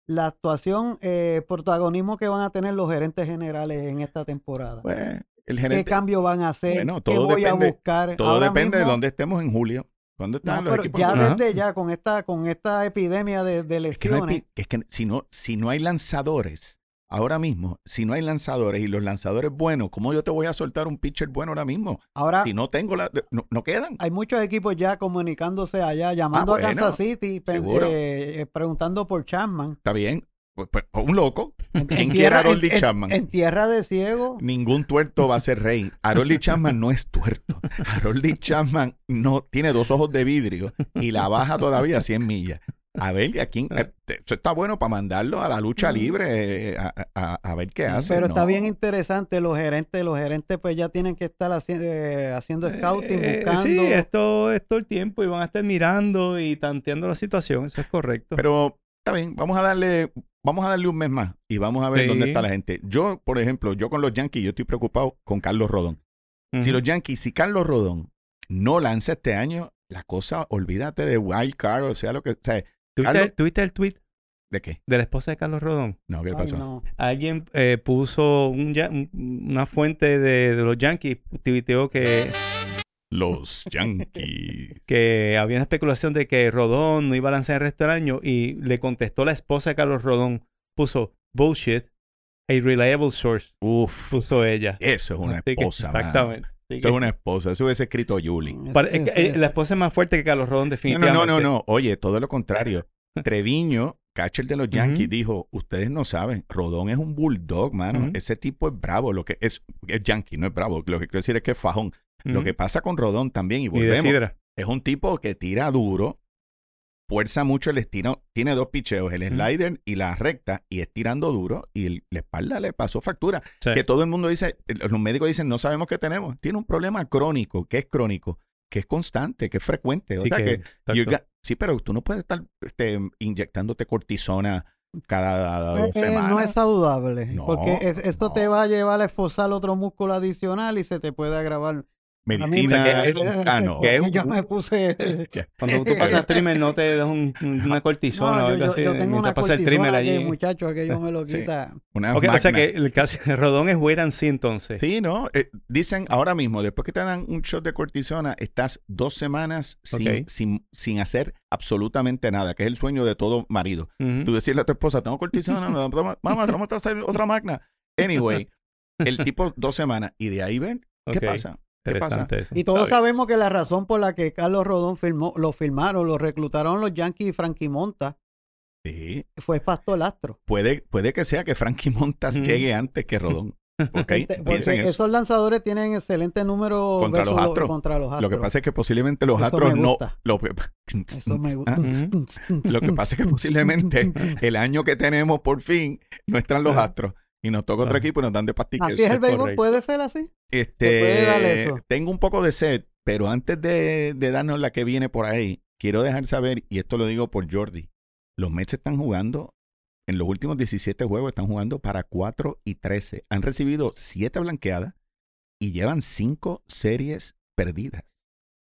[SPEAKER 4] la actuación, eh, protagonismo que van a tener los gerentes generales en esta temporada.
[SPEAKER 1] Pues, el
[SPEAKER 4] ¿Qué
[SPEAKER 1] gerente,
[SPEAKER 4] cambio van a hacer?
[SPEAKER 1] Bueno,
[SPEAKER 4] ¿Qué
[SPEAKER 1] todo
[SPEAKER 4] voy
[SPEAKER 1] depende-
[SPEAKER 4] a buscar?
[SPEAKER 1] todo
[SPEAKER 4] Ahora
[SPEAKER 1] depende de dónde estemos en julio. ¿Dónde
[SPEAKER 4] No,
[SPEAKER 1] están los
[SPEAKER 4] pero
[SPEAKER 1] equipos?
[SPEAKER 4] ya
[SPEAKER 2] Ajá.
[SPEAKER 4] desde ya, con esta, con esta epidemia de, de
[SPEAKER 1] Es que, no hay
[SPEAKER 4] lesiones,
[SPEAKER 1] es que si no, si no hay lanzadores, ahora mismo, si no hay lanzadores y los lanzadores buenos, ¿cómo yo te voy a soltar un pitcher bueno ahora mismo?
[SPEAKER 4] ahora
[SPEAKER 1] Si no tengo la, no, no quedan.
[SPEAKER 4] hay muchos equipos ya comunicándose allá, llamando
[SPEAKER 1] Ah, bueno,
[SPEAKER 4] a Kansas City, eh, eh, preguntando por Chapman.
[SPEAKER 1] Está bien. Pues, pues, un loco.
[SPEAKER 4] En-
[SPEAKER 1] ¿Quién quiere a
[SPEAKER 4] tierra-
[SPEAKER 1] Harold
[SPEAKER 4] en- en-
[SPEAKER 1] Chapman?
[SPEAKER 4] En tierra de ciego.
[SPEAKER 1] Ningún tuerto va a ser rey. Harold Chapman no es tuerto. Harold Chapman no tiene dos ojos de vidrio y la baja todavía a 100 millas. A ver, ¿y a quién? eh, Eso está bueno para mandarlo a la lucha libre eh, a, a- a ver qué hace.
[SPEAKER 4] Pero está bien interesante, los gerentes, los gerentes pues ya tienen que estar haci- eh, haciendo scouting,
[SPEAKER 2] Eh,
[SPEAKER 4] buscando.
[SPEAKER 2] Sí, esto es todo el tiempo y van a estar mirando y tanteando la situación, eso es correcto.
[SPEAKER 1] Pero está bien, vamos a darle, vamos a darle un mes más y vamos a ver
[SPEAKER 2] Sí.
[SPEAKER 1] dónde está la gente. Yo, por ejemplo, yo con los Yankees, yo estoy preocupado con Carlos Rodón. Si los Yankees, si Carlos Rodón no lanza este año, la cosa, olvídate de wild card, o sea, lo que, o sea,
[SPEAKER 2] ¿Tuviste, tuviste el tweet
[SPEAKER 1] ¿de qué?
[SPEAKER 2] de la esposa de Carlos Rodón?
[SPEAKER 1] No, ¿qué
[SPEAKER 4] Ay,
[SPEAKER 1] pasó?
[SPEAKER 4] no.
[SPEAKER 2] Alguien eh, puso un ya- un- una fuente de, de los Yankees, tuiteó que,
[SPEAKER 1] Los Yankees.
[SPEAKER 2] que había una especulación de que Rodón no iba a lanzar el resto del año y le contestó la esposa de Carlos Rodón, puso bullshit, a reliable source,
[SPEAKER 1] Uf,
[SPEAKER 2] puso ella.
[SPEAKER 1] eso es una
[SPEAKER 2] Así
[SPEAKER 1] esposa.
[SPEAKER 2] exactamente. Así
[SPEAKER 1] Eso
[SPEAKER 2] que-
[SPEAKER 1] es una esposa. Eso hubiese escrito Julie.
[SPEAKER 2] Es
[SPEAKER 4] ese-
[SPEAKER 2] eh, la esposa es más fuerte que Carlos Rodón,
[SPEAKER 1] No, no,
[SPEAKER 2] definitivamente.
[SPEAKER 1] no, no, no. Oye, todo lo contrario. Treviño, catcher de los Yankees, dijo, ustedes no saben, Rodón es un bulldog, mano. Ese tipo es bravo, lo que es, es Yankee, no es bravo. Lo que quiero decir es que es fajón. Lo que pasa con Rodón también, y volvemos, es un tipo que tira duro, fuerza mucho el estilo, tiene dos picheos, el slider y la recta, y es tirando duro, y el- la espalda le pasó factura.
[SPEAKER 2] Sí.
[SPEAKER 1] Que todo el mundo dice, eh, los médicos dicen, no sabemos qué tenemos. Tiene un problema crónico, que es crónico, que es constante, que es frecuente. O
[SPEAKER 2] Sí,
[SPEAKER 1] sea
[SPEAKER 2] que-
[SPEAKER 1] got- sí, pero tú no puedes estar este, inyectándote cortisona cada
[SPEAKER 4] Eh,
[SPEAKER 1] dos
[SPEAKER 4] eh,
[SPEAKER 1] semanas.
[SPEAKER 4] no es saludable,
[SPEAKER 1] No,
[SPEAKER 4] porque es- esto te va a llevar a esforzar otro músculo adicional y se te puede agravar. A
[SPEAKER 1] Medicina.
[SPEAKER 2] que-
[SPEAKER 1] ah, no.
[SPEAKER 2] que-
[SPEAKER 4] yo me puse...
[SPEAKER 2] Cuando tú pasas trimmer no te das un- un- una cortisona
[SPEAKER 4] No,
[SPEAKER 2] o
[SPEAKER 4] yo,
[SPEAKER 2] algo
[SPEAKER 4] yo-
[SPEAKER 2] así.
[SPEAKER 4] yo tengo una
[SPEAKER 2] pasa el trimmer
[SPEAKER 4] que,
[SPEAKER 2] allí.
[SPEAKER 4] muchacho, que yo me lo
[SPEAKER 1] Sí.
[SPEAKER 4] quita.
[SPEAKER 1] Una
[SPEAKER 2] Ok, o sea que el caso de Rodón es wait and see entonces.
[SPEAKER 1] Sí, ¿no? Eh, dicen ahora mismo, después que te dan un shot de cortisona, estás dos semanas sin, sin, sin hacer absolutamente nada, que es el sueño de todo marido.
[SPEAKER 2] Ujú.
[SPEAKER 1] Tú decirle a tu esposa, tengo cortisona, me- mamá, tenemos que hacer otra magna. Anyway, el tipo dos semanas y de ahí ven, ¿qué pasa? ¿Qué pasa?
[SPEAKER 2] Eso.
[SPEAKER 4] Y todos sabemos que la razón por la que Carlos Rodón firmó, lo firmaron, lo reclutaron los Yankees y Frankie Monta,
[SPEAKER 1] Sí,
[SPEAKER 4] fue Pastor Astro.
[SPEAKER 1] puede, puede que sea que Frankie Montas llegue antes que Rodón. ¿Ok?
[SPEAKER 4] Porque
[SPEAKER 1] Piensen eso.
[SPEAKER 4] esos lanzadores tienen excelente número
[SPEAKER 1] Contra los Astros.
[SPEAKER 4] contra los
[SPEAKER 1] Lo que
[SPEAKER 4] Astros.
[SPEAKER 1] pasa es que posiblemente los
[SPEAKER 4] Eso
[SPEAKER 1] Astros no... Lo,
[SPEAKER 4] Eso me gusta.
[SPEAKER 1] Lo que pasa es que posiblemente el año que tenemos por fin no están los. Astros y nos toca otro equipo y nos dan de pastillas.
[SPEAKER 4] Así es el béisbol, puede ser así.
[SPEAKER 1] Este,
[SPEAKER 4] puede dar eso.
[SPEAKER 1] Tengo un poco de sed, pero antes de, de darnos la que viene por ahí, quiero dejar saber, y esto lo digo por Jordi, los Mets están jugando, en los últimos 17 juegos están jugando para 4 y 13. Han recibido 7 blanqueadas y llevan 5 series perdidas.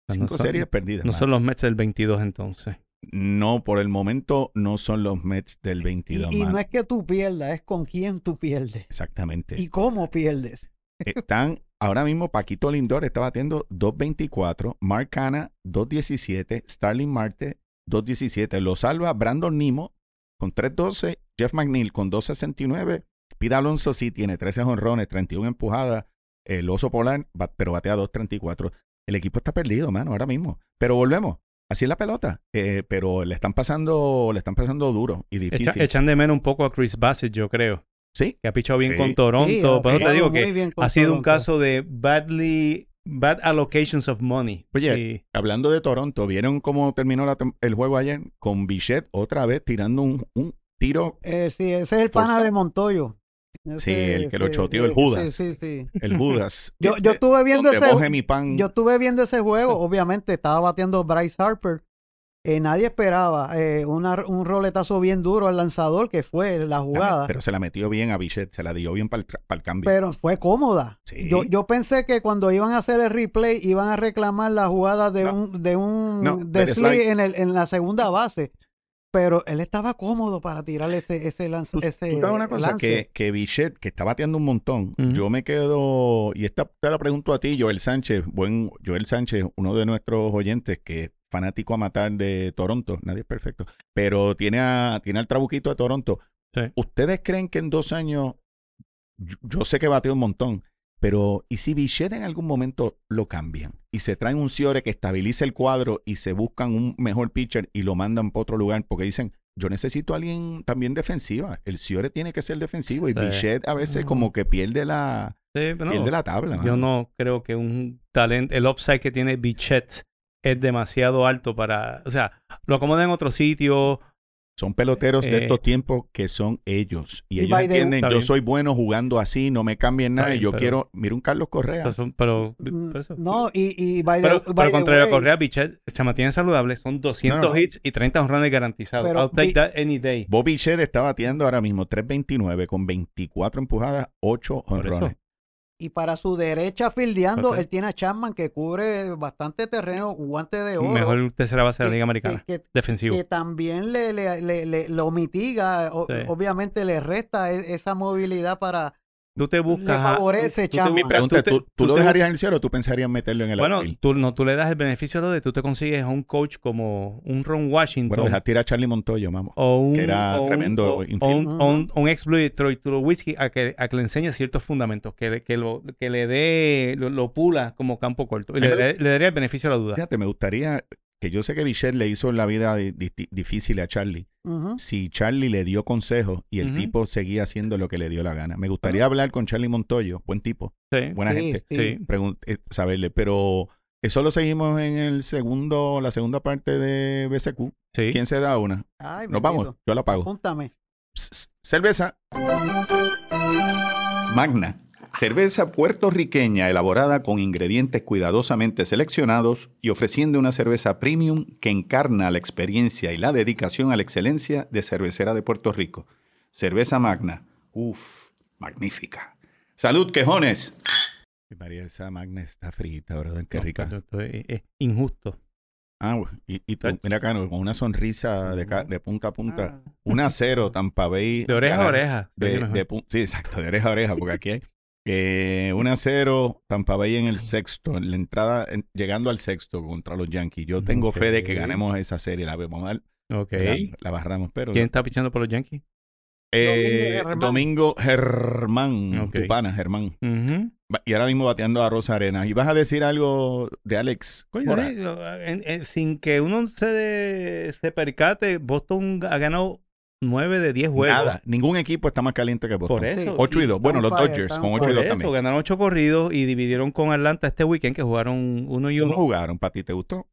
[SPEAKER 2] Ah, no
[SPEAKER 1] 5
[SPEAKER 2] son-
[SPEAKER 1] series perdidas.
[SPEAKER 2] No son los Mets del 22 entonces.
[SPEAKER 1] No, por el momento no son los Mets del
[SPEAKER 4] Y,
[SPEAKER 1] 22,
[SPEAKER 4] y
[SPEAKER 1] mano.
[SPEAKER 4] no es que tú pierdas, es con quién tú pierdes.
[SPEAKER 1] Exactamente.
[SPEAKER 4] Y cómo pierdes.
[SPEAKER 1] Están, ahora mismo Paquito Lindor está batiendo 2.24, Mark Hanna 2.17, Starling Marte 2.17. Lo salva Brandon Nimo con 3.12, Jeff McNeil con 2.69, Pete Alonso sí tiene 13 honrones, 31 empujadas, el oso polar, pero batea 2.34. El equipo está perdido, mano, ahora mismo. Pero volvemos. Así es la pelota, eh, pero le están pasando, le están pasando duro y difícil.
[SPEAKER 2] Echa- echan de menos un poco a Chris Bassett, yo creo.
[SPEAKER 1] sí,
[SPEAKER 2] Que ha pichado bien
[SPEAKER 1] Sí.
[SPEAKER 2] con Toronto.
[SPEAKER 4] Sí, ha
[SPEAKER 2] Por eso te digo
[SPEAKER 4] muy
[SPEAKER 2] que
[SPEAKER 4] bien con
[SPEAKER 2] ha sido un caso de badly, bad allocations of money.
[SPEAKER 1] Oye,
[SPEAKER 2] Y-
[SPEAKER 1] Hablando de Toronto, ¿vieron cómo terminó la el juego ayer? Con Bichette otra vez tirando un, un tiro,
[SPEAKER 4] Eh, sí, ese es el pana
[SPEAKER 1] Por-
[SPEAKER 4] de Montoyo.
[SPEAKER 1] Sí,
[SPEAKER 4] Ese-
[SPEAKER 1] el que lo
[SPEAKER 4] sí,
[SPEAKER 1] choteó, el
[SPEAKER 4] sí,
[SPEAKER 1] Judas.
[SPEAKER 4] Sí, sí, sí.
[SPEAKER 1] el Judas.
[SPEAKER 4] Yo, yo
[SPEAKER 1] Este,
[SPEAKER 4] estuve viendo ese
[SPEAKER 1] mi pan.
[SPEAKER 4] Yo estuve viendo ese juego, obviamente estaba batiendo Bryce Harper, eh, nadie esperaba eh, una- un roletazo bien duro al lanzador, que fue la jugada.
[SPEAKER 1] Pero se la metió bien a Bichette, se la dio bien para el, cambio.
[SPEAKER 4] Pero fue cómoda.
[SPEAKER 1] Sí.
[SPEAKER 4] Yo, yo pensé que cuando iban a hacer el replay iban a reclamar la jugada de
[SPEAKER 1] No.
[SPEAKER 4] un de un
[SPEAKER 1] No,
[SPEAKER 4] de slide. en, el, en la segunda base. Pero él estaba cómodo para tirar ese ese lance.
[SPEAKER 1] Tú,
[SPEAKER 4] ese
[SPEAKER 1] tú sabes una cosa,
[SPEAKER 4] lance.
[SPEAKER 1] que, que Bichette, que está bateando un montón, yo me quedo, y esta te la pregunto a ti, Joel Sánchez, buen Joel Sánchez, uno de nuestros oyentes que es fanático a matar de Toronto, nadie es perfecto, pero tiene, a, tiene al trabuquito de Toronto.
[SPEAKER 2] Sí.
[SPEAKER 1] ¿Ustedes creen que en dos años, yo, yo sé que bateó un montón, pero ¿y si Bichette en algún momento lo cambian? Y se traen un Ciore que estabilice el cuadro y se buscan un mejor pitcher y lo mandan para otro lugar porque dicen, yo necesito a alguien también defensiva. El Ciore tiene que ser defensivo y. Bichette a veces como que pierde la,
[SPEAKER 2] Sí, pero no,
[SPEAKER 1] pierde la tabla.
[SPEAKER 2] yo no creo que un talento, el upside que tiene Bichette es demasiado alto para, o sea, lo acomoda en otro sitio.
[SPEAKER 1] Son peloteros de
[SPEAKER 2] Eh,
[SPEAKER 1] estos tiempos que son ellos. Y,
[SPEAKER 4] Y
[SPEAKER 1] ellos entienden, yo
[SPEAKER 2] bien.
[SPEAKER 1] soy bueno jugando así, no me cambien nada.
[SPEAKER 2] bien,
[SPEAKER 1] y yo
[SPEAKER 2] pero-
[SPEAKER 1] quiero, mira un Carlos Correa.
[SPEAKER 2] Pero,
[SPEAKER 4] Mm,
[SPEAKER 2] eso-
[SPEAKER 4] No, y, y by the-
[SPEAKER 2] pero,
[SPEAKER 4] by
[SPEAKER 2] pero
[SPEAKER 4] the
[SPEAKER 2] contrario a Correa, Bichette se mantiene saludable. Son 200
[SPEAKER 1] No, no, no.
[SPEAKER 2] hits y 30 honrones garantizados.
[SPEAKER 4] Pero
[SPEAKER 2] I'll take that any day.
[SPEAKER 1] Bobby Bichette está bateando ahora mismo 3.29 con 24 empujadas, 8
[SPEAKER 2] Por eso.
[SPEAKER 1] honrones.
[SPEAKER 4] Y para su derecha fildeando, él tiene a Chapman que cubre bastante terreno, un guante de oro.
[SPEAKER 2] Mejor tercera base de la Liga Americana.
[SPEAKER 4] que- que-
[SPEAKER 2] Defensivo.
[SPEAKER 4] que también le, le- le- le- lo mitiga, o- obviamente le resta e- esa movilidad para...
[SPEAKER 2] Tú te buscas.
[SPEAKER 4] le
[SPEAKER 2] a-
[SPEAKER 4] favorece,
[SPEAKER 2] tú.
[SPEAKER 1] Mi
[SPEAKER 2] buscas-
[SPEAKER 1] pregunta
[SPEAKER 2] te-
[SPEAKER 1] ¿tú, tú
[SPEAKER 2] tú
[SPEAKER 1] lo dejarías en el cielo o tú pensarías meterlo en el
[SPEAKER 2] Bueno,
[SPEAKER 1] outfield?
[SPEAKER 2] tú, no, tú le das el beneficio de lo de tú te consigues a un coach como un Ron Washington.
[SPEAKER 1] Bueno, dejar tirar a Charlie Montoyo, vamos.
[SPEAKER 2] o un,
[SPEAKER 1] que era
[SPEAKER 2] o un-
[SPEAKER 1] tremendo
[SPEAKER 2] o-
[SPEAKER 1] infield.
[SPEAKER 2] o un, o un-
[SPEAKER 4] Ujú.
[SPEAKER 2] un ex Blue Troy Tulowitzki a que, a que le enseñe ciertos fundamentos, que, le- que, lo, que le dé, lo, lo pula como campo corto. Y le, le daría el beneficio de la duda.
[SPEAKER 1] Fíjate, me gustaría que yo sé que Bichette le hizo la vida di- di- difícil a Charlie. Si Charlie le dio consejos y el tipo seguía haciendo lo que le dio la gana. Me gustaría hablar con Charlie Montoyo, buen tipo,
[SPEAKER 2] Sí,
[SPEAKER 1] buena
[SPEAKER 4] Sí,
[SPEAKER 1] gente,
[SPEAKER 4] sí.
[SPEAKER 1] eh, saberle, pero eso lo seguimos en el segundo, la segunda parte de BCQ.
[SPEAKER 2] sí.
[SPEAKER 1] ¿Quién se da una?
[SPEAKER 4] Ay,
[SPEAKER 1] Nos vamos, yo la pago. Pss, Cerveza. Magna. Cerveza puertorriqueña elaborada con ingredientes cuidadosamente seleccionados y ofreciendo una cerveza premium que encarna la experiencia y la dedicación a la excelencia de cervecera de Puerto Rico. Cerveza Magna. Uf, magnífica. Salud, quejones. María, esa Magna está frita, ¿verdad? Qué
[SPEAKER 2] No,
[SPEAKER 1] rica.
[SPEAKER 2] es, es injusto.
[SPEAKER 1] Ah, güey, y, y tú, mira acá, ¿no? con una sonrisa de, de punta a punta.
[SPEAKER 4] Ah.
[SPEAKER 1] Una cero, Tampa Bay.
[SPEAKER 2] De oreja a oreja.
[SPEAKER 1] de, sí, exacto, de oreja a oreja, porque aquí hay eh, 1 a 0, Tampa Bay en el sexto, en la entrada, en- llegando al sexto contra los Yankees. Yo tengo fe de que ganemos esa serie, la vamos a dar,
[SPEAKER 2] Ok.
[SPEAKER 1] la, la barramos, pero
[SPEAKER 2] ¿Quién está pichando por los Yankees?
[SPEAKER 1] eh,
[SPEAKER 4] Domingo Germán.
[SPEAKER 1] Domingo Germán, tu pana, Y ahora mismo bateando a Rosa Arenas. ¿Y vas a decir algo de Alex?
[SPEAKER 2] Coño, en- en- sin que uno se, de- se percate, Boston ha ganado 9 de 10 juegos.
[SPEAKER 1] Nada, ningún equipo está más caliente que Boston.
[SPEAKER 2] Por eso.
[SPEAKER 4] Sí.
[SPEAKER 1] 8 y 2. Bueno, los Dodgers con
[SPEAKER 4] están
[SPEAKER 1] 8 y
[SPEAKER 2] Por
[SPEAKER 1] 2
[SPEAKER 2] eso,
[SPEAKER 1] también.
[SPEAKER 2] ganaron 8 corridos y dividieron con Atlanta este weekend que jugaron uno y
[SPEAKER 1] ¿Cómo
[SPEAKER 2] uno.
[SPEAKER 1] jugaron, Pati? ¿Te gustó? ¿Cómo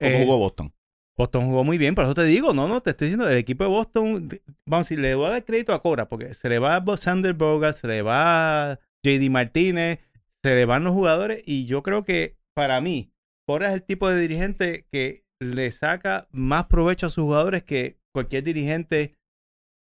[SPEAKER 2] Eh,
[SPEAKER 1] jugó Boston?
[SPEAKER 2] Boston jugó muy bien, por eso te digo, no, no, te estoy diciendo, el equipo de Boston, vamos, si le voy a dar crédito a Cora, porque se le va a Sander Bogas, se le va a JD Martínez, se le van los jugadores, y yo creo que para mí, Cora es el tipo de dirigente que le saca más provecho a sus jugadores que cualquier dirigente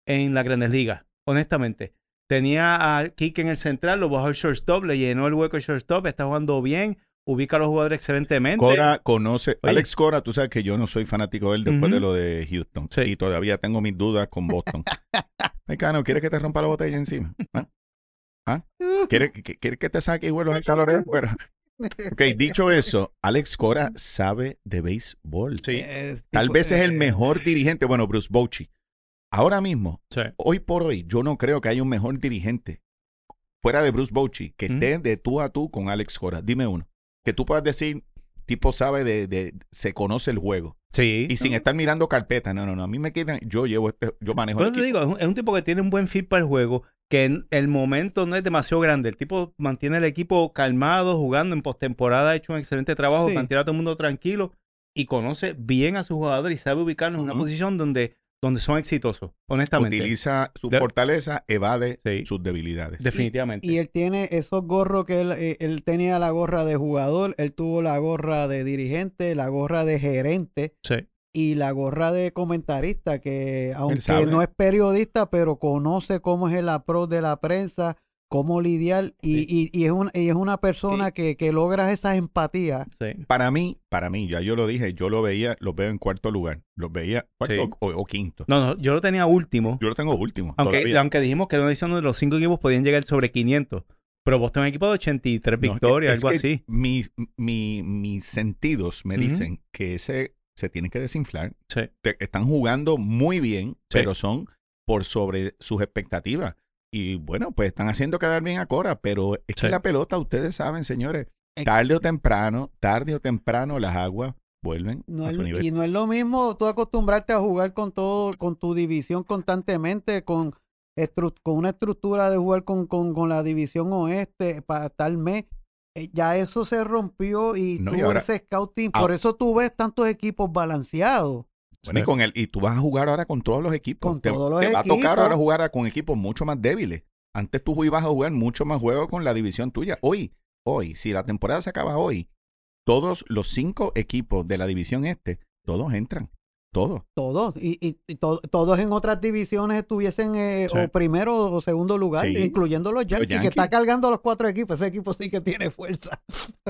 [SPEAKER 2] en las grandes ligas, honestamente. Tenía a Kike en el central, lo bajó el shortstop, le llenó el hueco el shortstop, está jugando bien, ubica a los jugadores excelentemente.
[SPEAKER 1] Cora conoce.
[SPEAKER 2] Oye.
[SPEAKER 1] Alex Cora, tú sabes que yo no soy fanático de él después de lo de Houston.
[SPEAKER 2] Sí.
[SPEAKER 1] Y todavía tengo mis dudas con Boston. Ay, Cano, ¿quieres que te rompa la botella encima? ¿Ah? ¿Ah? ¿Quieres, que- ¿Quieres que te saque y vuelva el calor afuera? Ok, dicho eso, Alex Cora sabe de béisbol.
[SPEAKER 4] Es
[SPEAKER 1] Tal vez es el mejor dirigente. Bueno, Bruce Bochy. Ahora mismo,
[SPEAKER 2] Sí.
[SPEAKER 1] hoy por hoy, yo no creo que haya un mejor dirigente fuera de Bruce Bochy que
[SPEAKER 2] Ujú.
[SPEAKER 1] esté de tú a tú con Alex Cora. Dime uno. Que tú puedas decir, tipo sabe de, de se conoce el juego.
[SPEAKER 2] Sí.
[SPEAKER 1] Y sin estar mirando carpeta. No, no, no. A mí me quedan, yo llevo este, yo manejo el
[SPEAKER 2] Bueno, te
[SPEAKER 1] equipo.
[SPEAKER 2] digo, es un, es un tipo que tiene un buen fit para el juego, que en- el momento no es demasiado grande. El tipo mantiene el equipo calmado, jugando en postemporada, ha hecho un excelente trabajo,
[SPEAKER 4] Sí.
[SPEAKER 2] mantiene a todo el mundo tranquilo y conoce bien a sus jugadores y sabe ubicarlos en una posición donde, donde son exitosos, honestamente.
[SPEAKER 1] Utiliza su
[SPEAKER 2] De-
[SPEAKER 1] fortaleza, evade
[SPEAKER 2] Sí.
[SPEAKER 1] sus debilidades.
[SPEAKER 2] Definitivamente.
[SPEAKER 4] Y él tiene esos gorros que él, eh, él tenía la gorra de jugador, él tuvo la gorra de dirigente, la gorra de gerente.
[SPEAKER 2] Sí.
[SPEAKER 4] Y la gorra de comentarista, que aunque no es periodista, pero conoce cómo es el approach de la prensa, cómo lidiar, y, y- y es, un- y es una persona que, que logra esa empatía.
[SPEAKER 2] Sí.
[SPEAKER 1] Para mí, para mí, ya yo lo dije, yo lo veía, lo veo en cuarto lugar. Lo veía cuarto
[SPEAKER 2] Sí.
[SPEAKER 1] o, o quinto.
[SPEAKER 2] No, no, yo lo tenía último.
[SPEAKER 1] Yo lo tengo último.
[SPEAKER 2] Aunque,
[SPEAKER 1] todavía.
[SPEAKER 2] aunque dijimos que era una edición donde los cinco equipos podían llegar sobre 500. Pero Boston es un equipo de 83
[SPEAKER 1] No, es que-
[SPEAKER 2] victorias,
[SPEAKER 1] es
[SPEAKER 2] algo
[SPEAKER 1] que
[SPEAKER 2] así.
[SPEAKER 1] mi- mi- mis sentidos me dicen que ese se tiene que desinflar.
[SPEAKER 2] Sí.
[SPEAKER 1] Te- están jugando muy bien,
[SPEAKER 2] Sí.
[SPEAKER 1] pero son por sobre sus expectativas. Y bueno, pues están haciendo quedar bien a Cora, pero es que la pelota, ustedes saben, señores, tarde o temprano, tarde o temprano las aguas vuelven
[SPEAKER 4] No
[SPEAKER 1] a
[SPEAKER 4] es-
[SPEAKER 1] su nivel.
[SPEAKER 4] y no es lo mismo tú acostumbrarte a jugar con todo, con tu división constantemente, con, estru- con una estructura de jugar con, con, con la división oeste para tal mes. Eh, Ya eso se rompió y
[SPEAKER 1] No, y
[SPEAKER 4] tuvo
[SPEAKER 1] ahora-
[SPEAKER 4] ese scouting.
[SPEAKER 1] ah-
[SPEAKER 4] Por eso tú ves tantos equipos balanceados.
[SPEAKER 1] Bueno, y, con el, y tú vas a jugar ahora con todos los equipos.
[SPEAKER 4] Con
[SPEAKER 1] te,
[SPEAKER 4] todos los
[SPEAKER 1] te va a tocar
[SPEAKER 4] equipos.
[SPEAKER 1] ahora jugar con equipos mucho más débiles. Antes tú ibas a jugar mucho más juegos con la división tuya. Hoy, hoy, si la temporada se acaba hoy, todos los cinco equipos de la división este, todos entran. Todos.
[SPEAKER 4] Todos. Y, y, y to- todos en otras divisiones estuviesen eh,
[SPEAKER 2] Sí.
[SPEAKER 4] o primero o segundo lugar,
[SPEAKER 1] Sí.
[SPEAKER 4] incluyendo los Yankees, que
[SPEAKER 1] Yankees.
[SPEAKER 4] está cargando los cuatro equipos. Ese equipo sí que tiene fuerza.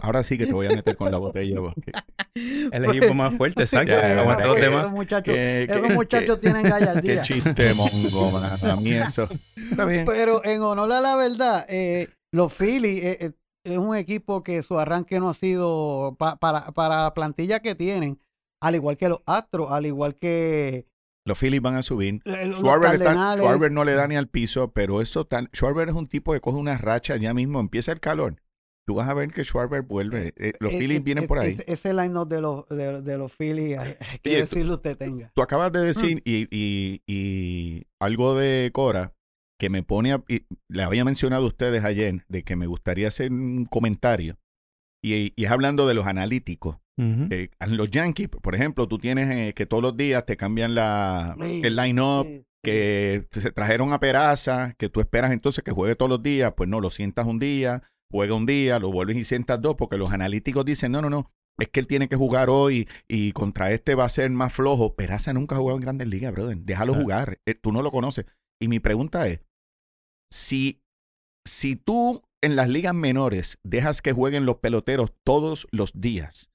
[SPEAKER 1] Ahora sí que te voy a meter con la botella. porque-
[SPEAKER 2] El equipo más fuerte, exacto. Los demás.
[SPEAKER 4] Esos muchachos,
[SPEAKER 1] que-
[SPEAKER 4] esos
[SPEAKER 1] que-
[SPEAKER 4] muchachos tienen
[SPEAKER 1] Qué
[SPEAKER 4] gallardía.
[SPEAKER 1] chiste mongo, man. A mí eso. Está bien.
[SPEAKER 4] Pero en honor a la verdad, eh, los Phillies eh, eh, es un equipo que su arranque no ha sido pa- para, para la plantilla que tienen, al igual que los Astros, al igual que
[SPEAKER 1] Los Phillies van a subir.
[SPEAKER 4] eh,
[SPEAKER 1] Schwarber, está-
[SPEAKER 4] Cardenales.
[SPEAKER 1] Schwarber no le da ni al piso, pero eso tan. Schwarber es un tipo que coge una racha ya mismo, empieza el calor. Tú vas a ver que Schwarber vuelve. Eh, los
[SPEAKER 4] Eh,
[SPEAKER 1] Phillies
[SPEAKER 4] eh,
[SPEAKER 1] vienen
[SPEAKER 4] eh,
[SPEAKER 1] por ahí.
[SPEAKER 4] Ese, ese line-up de los, de, de los Phillies, que
[SPEAKER 1] Oye,
[SPEAKER 4] decirlo usted tenga.
[SPEAKER 1] Tú acabas de decir,
[SPEAKER 4] Mm.
[SPEAKER 1] y, y- y algo de Cora, que me pone, a- y le había mencionado a ustedes ayer, de que me gustaría hacer un comentario, y, y es hablando de los analíticos. Eh, en los Yankees, por ejemplo, tú tienes eh, que todos los días te cambian la, el line-up, que se trajeron a Peraza, que tú esperas entonces que juegue todos los días, pues no, lo sientas un día, juega un día, lo vuelves y sientas dos, porque los analíticos dicen, no, no, no, es que él tiene que jugar hoy y contra este va a ser más flojo. Peraza nunca ha jugado en grandes ligas, brother. Déjalo jugar. Eh, tú no lo conoces. Y mi pregunta es, si, si tú en las ligas menores dejas que jueguen los peloteros todos los días.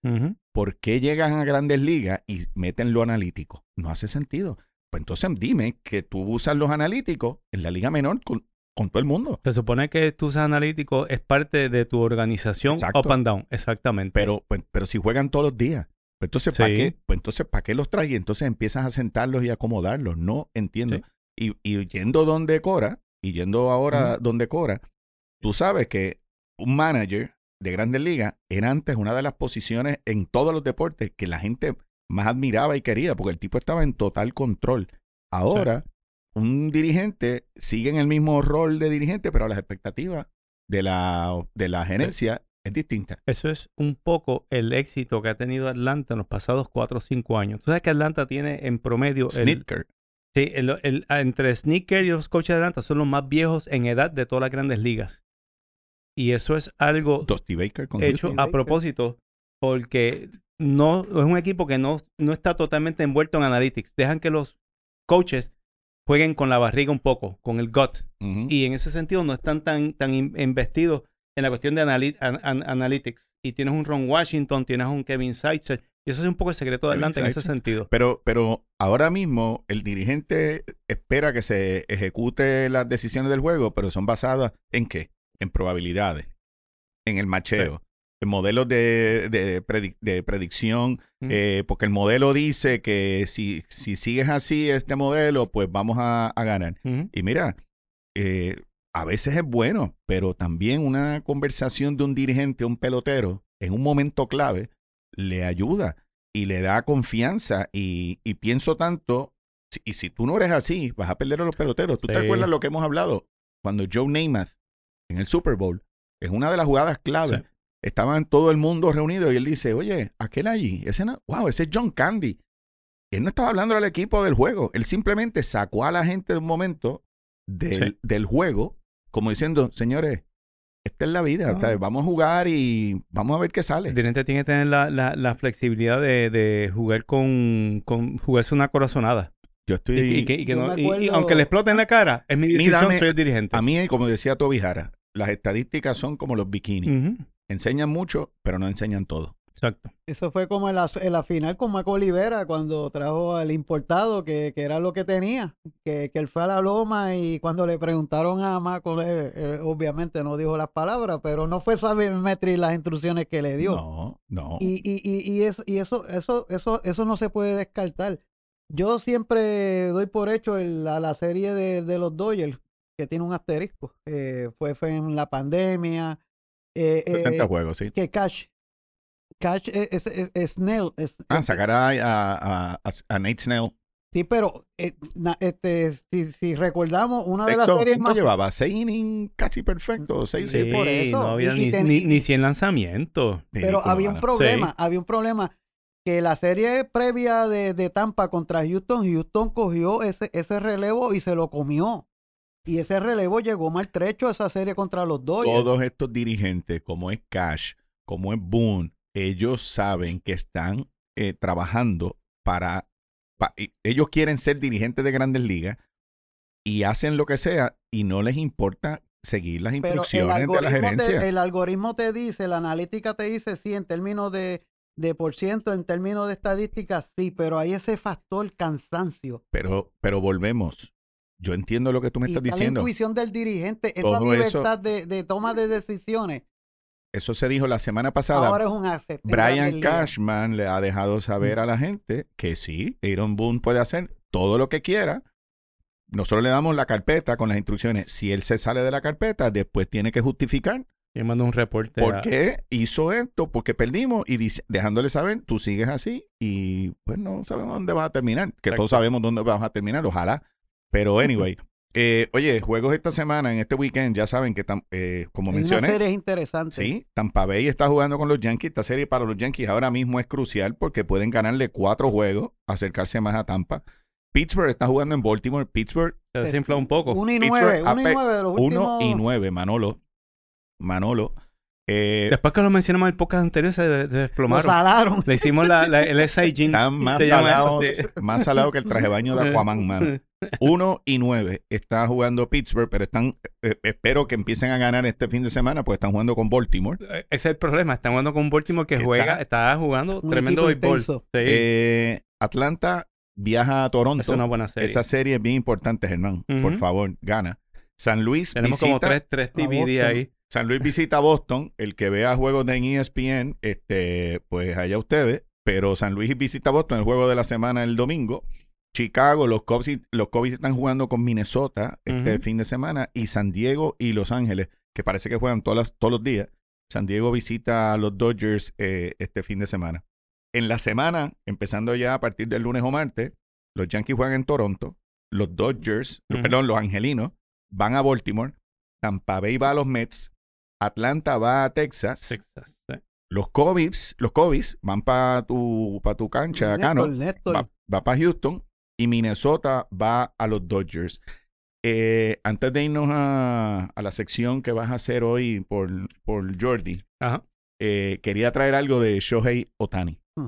[SPEAKER 1] ¿por qué llegan a grandes ligas y meten lo analítico? No hace sentido. Pues entonces dime que tú usas los analíticos en la liga menor con, con todo el mundo.
[SPEAKER 2] Se supone que tus analíticos es parte de tu organización
[SPEAKER 1] Exacto.
[SPEAKER 2] up and down, exactamente.
[SPEAKER 1] Pero, pues, pero si juegan todos los días, pues entonces, ¿para qué? Pues entonces, ¿para qué los traes? Y entonces empiezas a sentarlos y acomodarlos. No entiendo.
[SPEAKER 2] Sí.
[SPEAKER 1] Y, y yendo donde Cora, y yendo ahora donde Cora, tú sabes que un manager de Grandes Ligas era antes una de las posiciones en todos los deportes que la gente más admiraba y quería, porque el tipo estaba en total control. Ahora, un dirigente sigue en el mismo rol de dirigente, pero las expectativas de la, de la gerencia es distinta.
[SPEAKER 2] Eso es un poco el éxito que ha tenido Atlanta en los pasados 4 o 5 años. Tú sabes que Atlanta tiene en promedio... el-
[SPEAKER 1] Snitker.
[SPEAKER 2] sí, el- el- entre Sneaker y los coaches de Atlanta son los más viejos en edad de todas las grandes ligas. Y eso es algo
[SPEAKER 1] Dusty Baker con
[SPEAKER 2] hecho a
[SPEAKER 4] Baker.
[SPEAKER 2] propósito porque no es un equipo que no, no está totalmente envuelto en analytics. Dejan que los coaches jueguen con la barriga un poco, con el gut. Y en ese sentido no están tan, tan in- investidos en la cuestión de anali- an- an- analytics. Y tienes un Ron Washington, tienes un Kevin Seitzer. Y eso es un poco el secreto de Atlanta en ese sentido.
[SPEAKER 1] Pero, pero ahora mismo el dirigente espera que se ejecute las decisiones del juego, pero son basadas en qué? En probabilidades, en el macheo, en modelos de, de, predic- de predicción,
[SPEAKER 2] Mm.
[SPEAKER 1] eh, porque el modelo dice que si, si sigues así este modelo, pues vamos a, a ganar. Y mira, eh, a veces es bueno, pero también una conversación de un dirigente, un pelotero, en un momento clave, le ayuda y le da confianza. Y, y pienso tanto, y si tú no eres así, vas a perder a los peloteros. ¿Tú te acuerdas lo que hemos hablado? Cuando Joe Namath, en el Super Bowl, en una de las jugadas clave,
[SPEAKER 2] Sí.
[SPEAKER 1] estaban todo el mundo reunido y él dice, oye, aquel allí, ese no, wow, ese es John Candy. Él no estaba hablando al equipo del juego, él simplemente sacó a la gente de un momento del,
[SPEAKER 2] Sí.
[SPEAKER 1] del juego, como diciendo, señores, esta es la vida.
[SPEAKER 4] Ah.
[SPEAKER 1] Vamos a jugar y vamos a ver qué sale.
[SPEAKER 2] El dirigente tiene que tener la, la- la flexibilidad de, de jugar con, con jugarse una corazonada.
[SPEAKER 1] Yo
[SPEAKER 2] Y,
[SPEAKER 1] estoy.
[SPEAKER 2] y que- y que
[SPEAKER 4] Yo
[SPEAKER 2] no-
[SPEAKER 4] me
[SPEAKER 2] y- y
[SPEAKER 4] acuerdo-
[SPEAKER 2] aunque le explote en la cara, es mi decisión, soy el dirigente.
[SPEAKER 1] A mí, como decía Toby Jara, las estadísticas son como los bikinis. Enseñan mucho, pero no enseñan todo.
[SPEAKER 2] Exacto.
[SPEAKER 4] Eso fue como en la, en la final con Marco Olivera cuando trajo al importado, que, que era lo que tenía, que, que él fue a la loma y cuando le preguntaron a Marco, eh, eh, obviamente no dijo las palabras, pero no fue sabermetría las instrucciones que le dio.
[SPEAKER 1] No, no.
[SPEAKER 4] Y, y, y, y, eso, y eso, eso, eso, eso no se puede descartar. Yo siempre doy por hecho el- la, la serie de, de los Dodgers, que tiene un asterisco. Eh, fue, fue en la pandemia. eh,
[SPEAKER 1] 60
[SPEAKER 4] eh,
[SPEAKER 1] juegos, sí.
[SPEAKER 4] que Cash. Cash es, es, es- es Snell. es-
[SPEAKER 1] Ah, sacar a, a, a- a Nate Snell.
[SPEAKER 4] Sí, pero eh, na- este, si, si recordamos, una de las series
[SPEAKER 1] ¿cuánto
[SPEAKER 4] más.
[SPEAKER 1] llevaba? Seis innings casi perfecto. Seis,
[SPEAKER 4] Sí,
[SPEAKER 1] seis.
[SPEAKER 4] por eso.
[SPEAKER 2] no había
[SPEAKER 4] Y- y
[SPEAKER 2] ni,
[SPEAKER 4] ten-
[SPEAKER 2] ni, ni 100 lanzamientos.
[SPEAKER 4] Pero
[SPEAKER 1] Ridículo,
[SPEAKER 4] había un problema,
[SPEAKER 2] Sí.
[SPEAKER 4] había un problema que la serie previa de, de Tampa contra Houston, Houston cogió ese, ese relevo y se lo comió. Y ese relevo llegó maltrecho a esa serie contra los Dodgers.
[SPEAKER 1] Todos estos dirigentes, como es Cash, como es Boone, ellos saben que están eh, trabajando para, ellos quieren ser dirigentes de grandes ligas y hacen lo que sea y no les importa seguir las instrucciones de la gerencia.
[SPEAKER 4] te, el algoritmo te dice, la analítica te dice, sí, en términos de, de por ciento, en términos de estadística, sí, pero hay ese factor cansancio.
[SPEAKER 1] Pero, pero volvemos. Yo entiendo lo que tú me
[SPEAKER 4] y
[SPEAKER 1] estás
[SPEAKER 4] está la
[SPEAKER 1] diciendo.
[SPEAKER 4] intuición del dirigente, esa
[SPEAKER 1] Todo eso-
[SPEAKER 4] libertad de, de toma de decisiones.
[SPEAKER 1] Eso se dijo la semana pasada.
[SPEAKER 4] Ahora es un asset.
[SPEAKER 1] Brian. Cashman le ha dejado saber a la gente que sí, Aaron Boone puede hacer todo lo que quiera. Nosotros le damos la carpeta con las instrucciones. Si él se sale de la carpeta, después tiene que justificar
[SPEAKER 2] Y mando un reporte.
[SPEAKER 1] por
[SPEAKER 2] a-
[SPEAKER 1] qué hizo esto, porque perdimos y dice- dejándole saber, tú sigues así y pues no sabemos dónde vas a terminar. Que todos sabemos dónde vas a terminar, ojalá. Pero anyway, eh, oye, juegos esta semana, en este weekend, ya saben que, tam- eh, como
[SPEAKER 4] Hay una
[SPEAKER 1] mencioné,
[SPEAKER 4] serie interesante.
[SPEAKER 1] Sí, Tampa Bay está jugando con los Yankees. Esta serie para los Yankees ahora mismo es crucial porque pueden ganarle cuatro juegos, acercarse más a Tampa. Pittsburgh está jugando en Baltimore. Pittsburgh
[SPEAKER 2] Se desinfla un poco.
[SPEAKER 4] Uno y
[SPEAKER 1] Pittsburgh
[SPEAKER 4] nueve, uno y
[SPEAKER 1] ape-
[SPEAKER 4] nueve de los
[SPEAKER 1] uno
[SPEAKER 4] últimos.
[SPEAKER 1] y nueve, Manolo. Manolo. Eh,
[SPEAKER 2] Después que lo mencionamos en el podcast anterior, se, se
[SPEAKER 4] Lo
[SPEAKER 2] desplomaron.
[SPEAKER 4] salaron.
[SPEAKER 2] Le hicimos la, la- el SI Jeans.
[SPEAKER 1] están más
[SPEAKER 2] eso, sí.
[SPEAKER 1] más salados que el traje de baño de Aquaman, mano. Uno y nueve está jugando Pittsburgh, pero están, eh, espero que empiecen a ganar este fin de semana, porque están jugando con Baltimore.
[SPEAKER 2] Ese es el problema. Están jugando con Baltimore que
[SPEAKER 1] Que
[SPEAKER 2] juega,
[SPEAKER 1] está-
[SPEAKER 2] está jugando
[SPEAKER 4] Un
[SPEAKER 2] tremendo béisbol. Sí,
[SPEAKER 1] Eh, Atlanta viaja a Toronto.
[SPEAKER 2] es una buena serie.
[SPEAKER 1] Esta serie es bien importante, Germán. Por favor, gana. San Luis
[SPEAKER 2] Tenemos
[SPEAKER 1] visita,
[SPEAKER 2] como tres, tres DVD ahí.
[SPEAKER 1] San Luis visita Boston. El que vea juegos de en E ESPN, este, pues allá ustedes. Pero San Luis visita Boston, el juego de la semana el domingo. Chicago, los Cubs, y- los Cubs están jugando con Minnesota este fin de semana. Y San Diego y Los Ángeles, que parece que juegan todas las- todos los días. San Diego visita a los Dodgers eh, este fin de semana. En la semana, empezando ya a partir del lunes o martes, los Yankees juegan en Toronto. Los Dodgers, perdón, los Angelinos van a Baltimore. Tampa Bay va a los Mets. Atlanta va a Texas.
[SPEAKER 2] Texas.
[SPEAKER 1] Los Cubs, los Cubs van para tu, pa tu cancha acá, ¿no? Va, va para Houston. Y Minnesota va a los Dodgers. Eh, antes de irnos a, a la sección que vas a hacer hoy por, por Jordi,
[SPEAKER 2] Ajá.
[SPEAKER 1] eh, quería traer algo de Shohei Otani.
[SPEAKER 4] Hmm.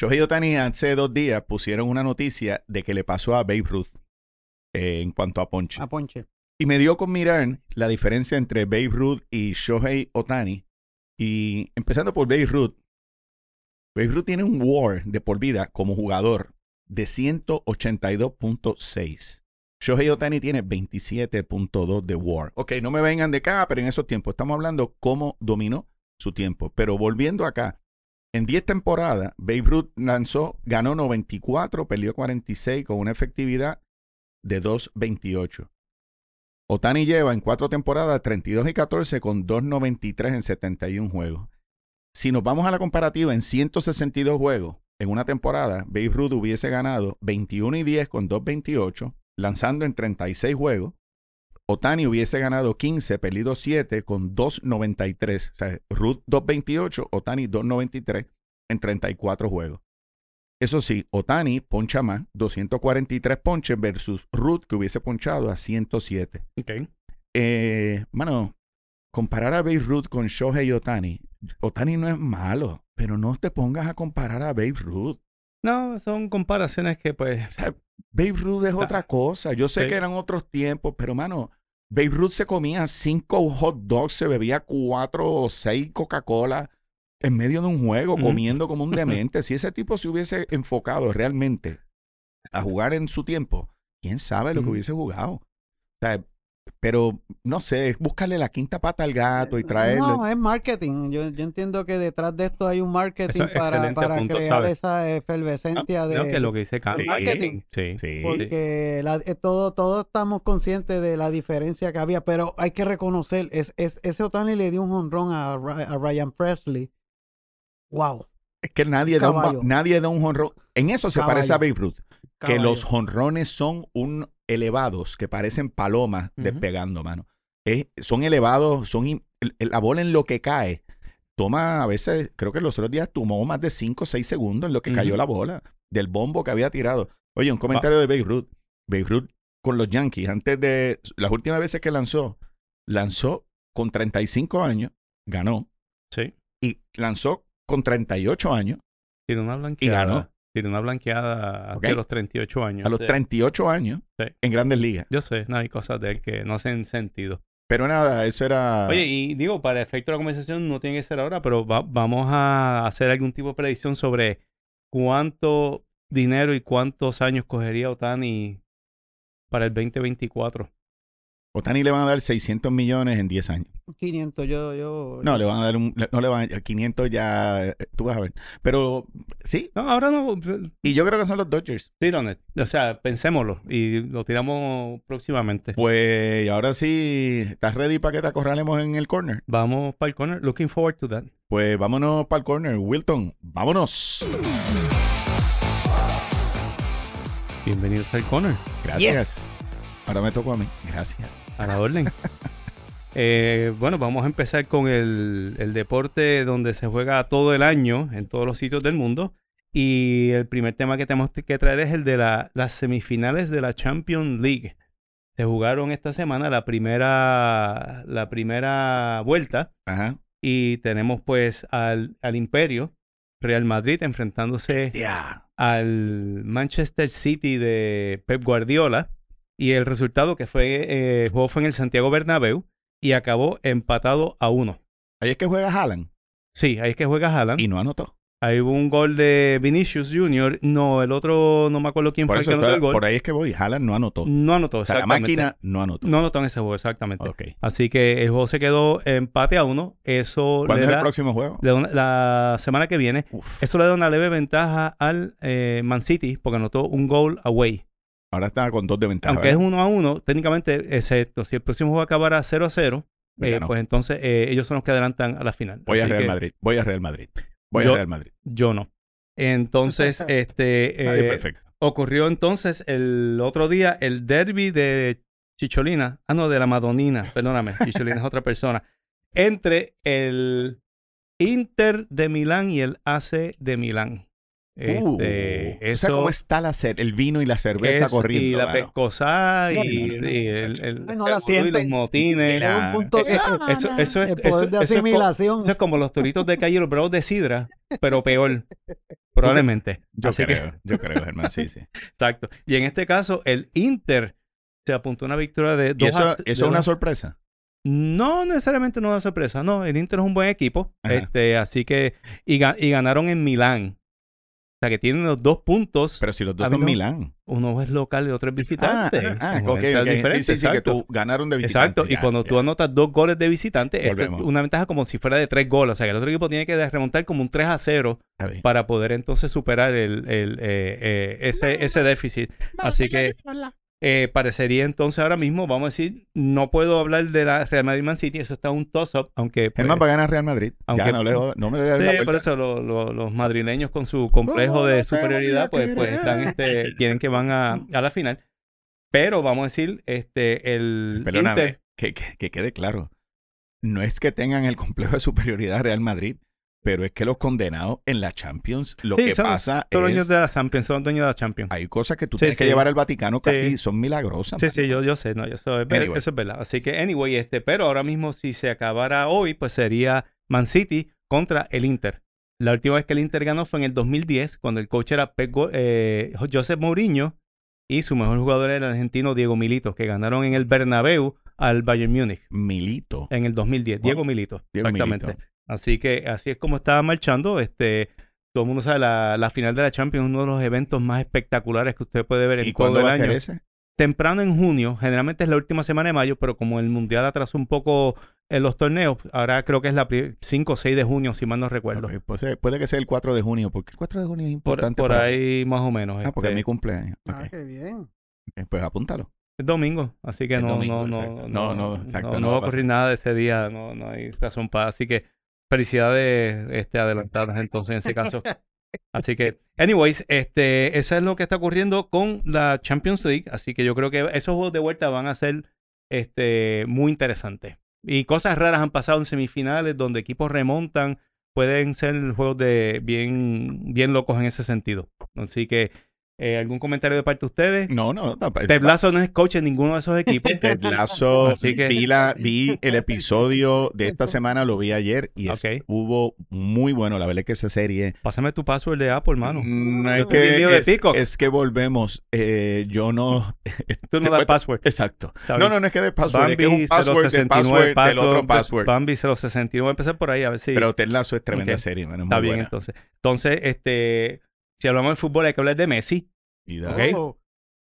[SPEAKER 1] Shohei Otani hace dos días pusieron una noticia de que le pasó a Babe Ruth eh, en cuanto a ponche.
[SPEAKER 4] A Ponche.
[SPEAKER 1] Y me dio con mirar la diferencia entre Babe Ruth y Shohei Otani. Y empezando por Babe Ruth. Babe Ruth tiene un WAR de por vida como jugador de 182.6. Shohei Otani tiene 27.2 de WAR. Ok, no me vengan de acá, pero en esos tiempos estamos hablando cómo dominó su tiempo. Pero volviendo acá, en 10 temporadas, Babe Ruth lanzó, ganó 94, perdió 46 con una efectividad de 2.28. Otani lleva en cuatro temporadas 32 y 14 con 2.93 en 71 juegos. Si nos vamos a la comparativa en 162 juegos en una temporada, Babe Ruth hubiese ganado 21 y 10 con 2.28, lanzando en 36 juegos. Otani hubiese ganado 15, perdido 7 con 2.93. O sea, Ruth 2.28, Otani 2.93 en 34 juegos. Eso sí, Otani poncha más, 243 ponches versus Ruth que hubiese ponchado a 107.
[SPEAKER 2] Ok.
[SPEAKER 1] Eh, mano, comparar a Babe Ruth con Shohei Otani, Otani no es malo, pero no te pongas a comparar a Babe Ruth.
[SPEAKER 2] No, son comparaciones que pues...
[SPEAKER 1] O sea, Babe Ruth es
[SPEAKER 2] Ta-
[SPEAKER 1] otra cosa. Yo sé
[SPEAKER 2] Sí.
[SPEAKER 1] que eran otros tiempos, pero mano, Babe Ruth se comía cinco hot dogs, se bebía cuatro o seis Coca-Cola en medio de un juego, comiendo como un demente. si ese tipo se hubiese enfocado realmente a jugar en su tiempo, quién sabe lo que hubiese jugado. O sea, pero no sé, es buscarle la quinta pata al gato y traerlo.
[SPEAKER 4] No, es marketing. Yo, yo entiendo que detrás de esto hay un marketing
[SPEAKER 2] es
[SPEAKER 4] para, para
[SPEAKER 2] punto,
[SPEAKER 4] crear
[SPEAKER 2] ¿sabes?
[SPEAKER 4] esa efervescencia de...
[SPEAKER 2] Creo que lo que dice Carlos.
[SPEAKER 1] Sí.
[SPEAKER 4] marketing.
[SPEAKER 2] Sí.
[SPEAKER 1] Sí.
[SPEAKER 4] Porque la- eh, todo, todos estamos conscientes de la diferencia que había, pero hay que reconocer, es, es- ese Otani le dio un honrón a Ryan Presley. Wow.
[SPEAKER 1] Es que nadie da, un, nadie da un jonrón. En eso se parece a. Babe Ruth. que los jonrones son un elevados que parecen palomas despegando, mano. Es- son elevados, son in- la bola en lo que cae. Toma, a veces, creo que los otros días tomó más de 5 o 6 segundos en lo que cayó la bola del bombo que había tirado. Oye, un comentario de Babe Ruth. Babe Ruth con los Yankees, antes de las últimas veces que lanzó, lanzó con 35 años, ganó,
[SPEAKER 2] Sí.
[SPEAKER 1] y lanzó con 38 años,
[SPEAKER 2] Tiene una blanqueada.
[SPEAKER 1] ganó.
[SPEAKER 2] Tiene una blanqueada
[SPEAKER 1] Ok.
[SPEAKER 2] de los 38 años.
[SPEAKER 1] a los
[SPEAKER 2] Sí.
[SPEAKER 1] 38 años,
[SPEAKER 2] Sí.
[SPEAKER 1] en grandes ligas.
[SPEAKER 2] Yo sé, no hay cosas de él que no hacen sentido.
[SPEAKER 1] Pero nada, eso era...
[SPEAKER 2] Oye, y digo, para efecto de la conversación no tiene que ser ahora, pero va- vamos a hacer algún tipo de predicción sobre cuánto dinero y cuántos años cogería Otani para el 2024.
[SPEAKER 1] Otani le van a dar 600 millones en 10 años.
[SPEAKER 4] 500, yo, yo...
[SPEAKER 1] No, le van a dar un... No le van a... 500 ya... eh, Tú vas a ver. Pero sí.
[SPEAKER 2] No, ahora no.
[SPEAKER 1] Y yo creo que son los Dodgers.
[SPEAKER 2] Tironet. O sea, pensémoslo y lo tiramos próximamente.
[SPEAKER 1] Pues ahora sí... ¿Estás ready para que te acorralemos en el corner?
[SPEAKER 2] Vamos para el corner. Looking forward to that.
[SPEAKER 1] Pues vámonos para el corner. Wilton, vámonos.
[SPEAKER 2] Bienvenidos al corner.
[SPEAKER 1] Gracias. Ahora me tocó a mí. Gracias.
[SPEAKER 2] A la orden. Eh, bueno, vamos a empezar con el, el deporte donde se juega todo el año en todos los sitios del mundo. Y el primer tema que tenemos que traer es el de la- las semifinales de la Champions League. Se jugaron esta semana la primera, la primera vuelta
[SPEAKER 1] Ajá.
[SPEAKER 2] y tenemos pues al, al Imperio, Real Madrid, enfrentándose
[SPEAKER 1] Ya.
[SPEAKER 2] al Manchester City de Pep Guardiola y el resultado que fue eh, el juego fue en el Santiago Bernabéu y acabó empatado a uno.
[SPEAKER 1] Ahí es que juega Haaland
[SPEAKER 2] Sí, ahí es que juega Haaland.
[SPEAKER 1] y no anotó.
[SPEAKER 2] Ahí hubo un gol de Vinicius Jr. No, el otro no me acuerdo quién
[SPEAKER 1] Por,
[SPEAKER 2] fue el que anotó el gol.
[SPEAKER 1] por ahí es que voy. Haaland no anotó.
[SPEAKER 2] No anotó,
[SPEAKER 1] o sea, la máquina no anotó.
[SPEAKER 2] No anotó en ese juego, exactamente.
[SPEAKER 1] Ok.
[SPEAKER 2] Así que el juego se quedó empate a uno. Eso
[SPEAKER 1] ¿Cuándo
[SPEAKER 2] le
[SPEAKER 1] es el
[SPEAKER 2] da,
[SPEAKER 1] próximo juego?
[SPEAKER 2] una- la semana que viene.
[SPEAKER 1] Uf.
[SPEAKER 2] Eso le da una leve ventaja al eh, Man City porque anotó un gol away.
[SPEAKER 1] Ahora está con dos de ventaja.
[SPEAKER 2] Aunque es uno a uno, técnicamente, excepto si el próximo juego acabara 0 a 0,
[SPEAKER 1] Me
[SPEAKER 2] eh, pues entonces eh, ellos son los que adelantan a la final.
[SPEAKER 1] Voy a
[SPEAKER 2] Así
[SPEAKER 1] Real
[SPEAKER 2] que
[SPEAKER 1] Madrid. Voy a Real Madrid. Voy
[SPEAKER 2] Yo-
[SPEAKER 1] a Real Madrid.
[SPEAKER 2] Yo no. Entonces, este eh,
[SPEAKER 1] perfecto.
[SPEAKER 2] ocurrió entonces el otro día el derby de Chicholina, ah no, de la Madonina, perdóname, Chicholina es otra persona, entre el Inter de Milán y el AC de Milán.
[SPEAKER 1] Uh,
[SPEAKER 2] Este,
[SPEAKER 1] o sea,
[SPEAKER 2] eso
[SPEAKER 1] ¿cómo está la cer- el vino y la cerveza
[SPEAKER 2] eso,
[SPEAKER 1] corriendo?
[SPEAKER 2] y la pescosa y,
[SPEAKER 1] No, no, no,
[SPEAKER 2] y el, el-
[SPEAKER 4] Ay, no la
[SPEAKER 2] el- y los
[SPEAKER 4] sienten.
[SPEAKER 2] motines.
[SPEAKER 4] Un punto
[SPEAKER 2] eso- eso- eso es-
[SPEAKER 4] el poder
[SPEAKER 2] eso-
[SPEAKER 4] de
[SPEAKER 2] eso
[SPEAKER 4] asimilación.
[SPEAKER 2] Eso es como los toritos de calle y los bravos de sidra, pero peor. Probablemente.
[SPEAKER 1] Yo
[SPEAKER 2] Así
[SPEAKER 1] creo,
[SPEAKER 2] que,
[SPEAKER 1] yo creo, hermano. Sí, sí.
[SPEAKER 2] exacto. Y en este caso, el Inter se apuntó a una victoria de
[SPEAKER 1] ¿Y
[SPEAKER 2] dos
[SPEAKER 1] eso,
[SPEAKER 2] a-
[SPEAKER 1] eso es una
[SPEAKER 2] dos-
[SPEAKER 1] sorpresa?
[SPEAKER 2] No necesariamente no da sorpresa. No, el Inter es un buen equipo.
[SPEAKER 1] Ajá.
[SPEAKER 2] Este, así que. Y, ga- y ganaron en Milán. O sea que tienen los dos puntos.
[SPEAKER 1] Pero si los dos son Milán.
[SPEAKER 2] uno es local y otro es
[SPEAKER 1] Ah,
[SPEAKER 2] visitante.
[SPEAKER 1] ah, ah,
[SPEAKER 2] Como
[SPEAKER 1] ok, ok. Sí,
[SPEAKER 2] diferencia,
[SPEAKER 1] sí, sí, que
[SPEAKER 2] exacto.
[SPEAKER 1] tú ganaron de visitante.
[SPEAKER 2] Exacto, y
[SPEAKER 1] ya,
[SPEAKER 2] cuando
[SPEAKER 1] ya.
[SPEAKER 2] tú anotas dos goles de visitante, es una ventaja como si fuera de tres goles. O sea, que el otro equipo tiene que remontar como un 3 a 0
[SPEAKER 1] Está bien.
[SPEAKER 2] para poder entonces superar el, el, eh, eh, ese, ese déficit. Así que eh, parecería entonces ahora mismo, vamos a decir, no puedo hablar de la Real Madrid Man City, eso está un toss-up, aunque... pues,
[SPEAKER 1] Germán va a ganar Real Madrid.
[SPEAKER 2] aunque-
[SPEAKER 1] ya no, le, no me des
[SPEAKER 2] Sí,
[SPEAKER 1] la
[SPEAKER 2] por eso lo- lo- los madrileños con su complejo
[SPEAKER 1] No,
[SPEAKER 2] de superioridad, pues, pues están, este, quieren que van a, a la final. Pero vamos a decir, este, el
[SPEAKER 1] Perdóname,
[SPEAKER 2] Inter,
[SPEAKER 1] que, que, que quede claro. No es que tengan el complejo de superioridad Real Madrid. Pero es que los condenados en la Champions, lo
[SPEAKER 2] Sí,
[SPEAKER 1] que
[SPEAKER 2] son-
[SPEAKER 1] pasa
[SPEAKER 2] Son
[SPEAKER 1] es...
[SPEAKER 2] dueños de la Champions, son dueños de la Champions.
[SPEAKER 1] Hay cosas que tú
[SPEAKER 2] Sí,
[SPEAKER 1] tienes que llevar al Vaticano que
[SPEAKER 2] Sí.
[SPEAKER 1] aquí son milagrosas.
[SPEAKER 2] Sí, sí, yo, yo sé, no, eso es, ver-
[SPEAKER 1] Anyway.
[SPEAKER 2] eso es verdad. Así que, anyway, este, pero ahora mismo si se acabara hoy, pues sería Man City contra el Inter. La última vez que el Inter ganó fue en el 2010, cuando el coach era Pep eh, Josep Mourinho y su mejor jugador era el argentino Diego Milito, que ganaron en el Bernabéu al Bayern Múnich
[SPEAKER 1] Milito.
[SPEAKER 2] en el 2010.
[SPEAKER 1] Wow.
[SPEAKER 2] Diego Milito,
[SPEAKER 1] Diego
[SPEAKER 2] exactamente.
[SPEAKER 1] Milito.
[SPEAKER 2] Así que así es como estaba marchando. Este, todo el mundo sabe, la, la final de la Champions es uno de los eventos más espectaculares que usted puede ver en
[SPEAKER 1] ¿Y
[SPEAKER 2] todo
[SPEAKER 1] cuándo
[SPEAKER 2] el año
[SPEAKER 1] ese?
[SPEAKER 2] temprano en junio, generalmente es la última semana de mayo, pero como el mundial atrasó un poco en los torneos, ahora creo que es la 5 o 6 de junio, si mal no recuerdo.
[SPEAKER 1] Ok, pues, eh, puede que sea el 4 de junio, porque el 4 de junio es
[SPEAKER 2] Por,
[SPEAKER 1] importante.
[SPEAKER 2] por
[SPEAKER 1] para-
[SPEAKER 2] ahí más o menos.
[SPEAKER 1] Ah, porque es
[SPEAKER 2] este,
[SPEAKER 1] mi cumpleaños.
[SPEAKER 4] Ah, qué bien.
[SPEAKER 1] ok, Pues apúntalo.
[SPEAKER 2] es domingo, así que no,
[SPEAKER 1] domingo,
[SPEAKER 2] no, no,
[SPEAKER 1] No, no, exacto,
[SPEAKER 2] no,
[SPEAKER 1] no
[SPEAKER 2] no
[SPEAKER 1] va a
[SPEAKER 2] ocurrir nada de ese día, no, no hay razón para, así que felicidades este, adelantadas entonces en ese caso. Así que, anyways, este, eso es lo que está ocurriendo con la Champions League. Así que yo creo que esos juegos de vuelta van a ser este, muy interesantes. Y cosas raras han pasado en semifinales donde equipos remontan. Pueden ser juegos de bien, bien locos en ese sentido. Así que, eh, ¿algún comentario de parte de ustedes?
[SPEAKER 1] No, no. no
[SPEAKER 2] Ted Lasso no es coach en ninguno de esos equipos.
[SPEAKER 1] Ted Lasso,
[SPEAKER 2] Así que-
[SPEAKER 1] vi, la- vi el episodio de esta semana, lo vi ayer y
[SPEAKER 2] Ok.
[SPEAKER 1] estuvo muy bueno. La verdad es que esa serie...
[SPEAKER 2] Pásame tu password de Apple, hermano.
[SPEAKER 1] Mm, es, que,
[SPEAKER 2] de
[SPEAKER 1] es, es que volvemos. eh, yo no...
[SPEAKER 2] Tú no das password.
[SPEAKER 1] Exacto. No, no, no es que de password, es que es
[SPEAKER 2] Bambi
[SPEAKER 1] un password del
[SPEAKER 2] 069,
[SPEAKER 1] password del otro password.
[SPEAKER 2] Bambi 069. Voy a empezar por ahí a ver si
[SPEAKER 1] Pero Ted Lasso es tremenda serie, man, es
[SPEAKER 2] está
[SPEAKER 1] muy
[SPEAKER 2] bien
[SPEAKER 1] buena.
[SPEAKER 2] entonces. Entonces, este, si hablamos de fútbol hay que hablar de Messi.
[SPEAKER 1] Y da-
[SPEAKER 2] Ok.
[SPEAKER 4] Oh,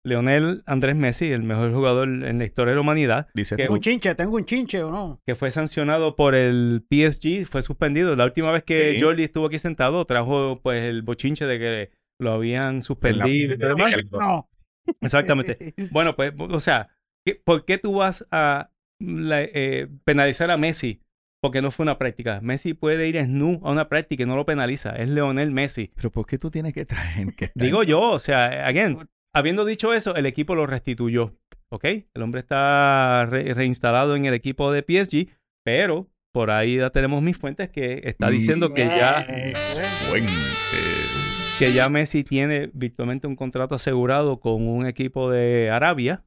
[SPEAKER 2] Leonel Andrés Messi, el mejor jugador en la historia de la humanidad, que
[SPEAKER 4] tengo un chinche, tengo un chinche o no.
[SPEAKER 2] que fue sancionado por el PSG, fue suspendido. La última vez que
[SPEAKER 1] Sí.
[SPEAKER 2] Jordi estuvo aquí sentado, trajo pues el bochinche de que lo habían suspendido. demás.
[SPEAKER 4] No.
[SPEAKER 2] Exactamente. Bueno, pues, o sea, ¿qué- ¿por qué tú vas a la- eh, penalizar a Messi? Porque no fue una práctica. Messi puede ir snu a una práctica y no lo penaliza. Es Leonel Messi.
[SPEAKER 1] Pero ¿por qué tú tienes que traer que
[SPEAKER 2] Digo yo, o sea, again, habiendo dicho eso, el equipo lo restituyó. ¿Ok? El hombre está re- reinstalado en el equipo de PSG, pero por ahí ya tenemos mis fuentes que está diciendo que ya
[SPEAKER 1] Fuente.
[SPEAKER 2] que ya Messi tiene virtualmente un contrato asegurado con un equipo de Arabia.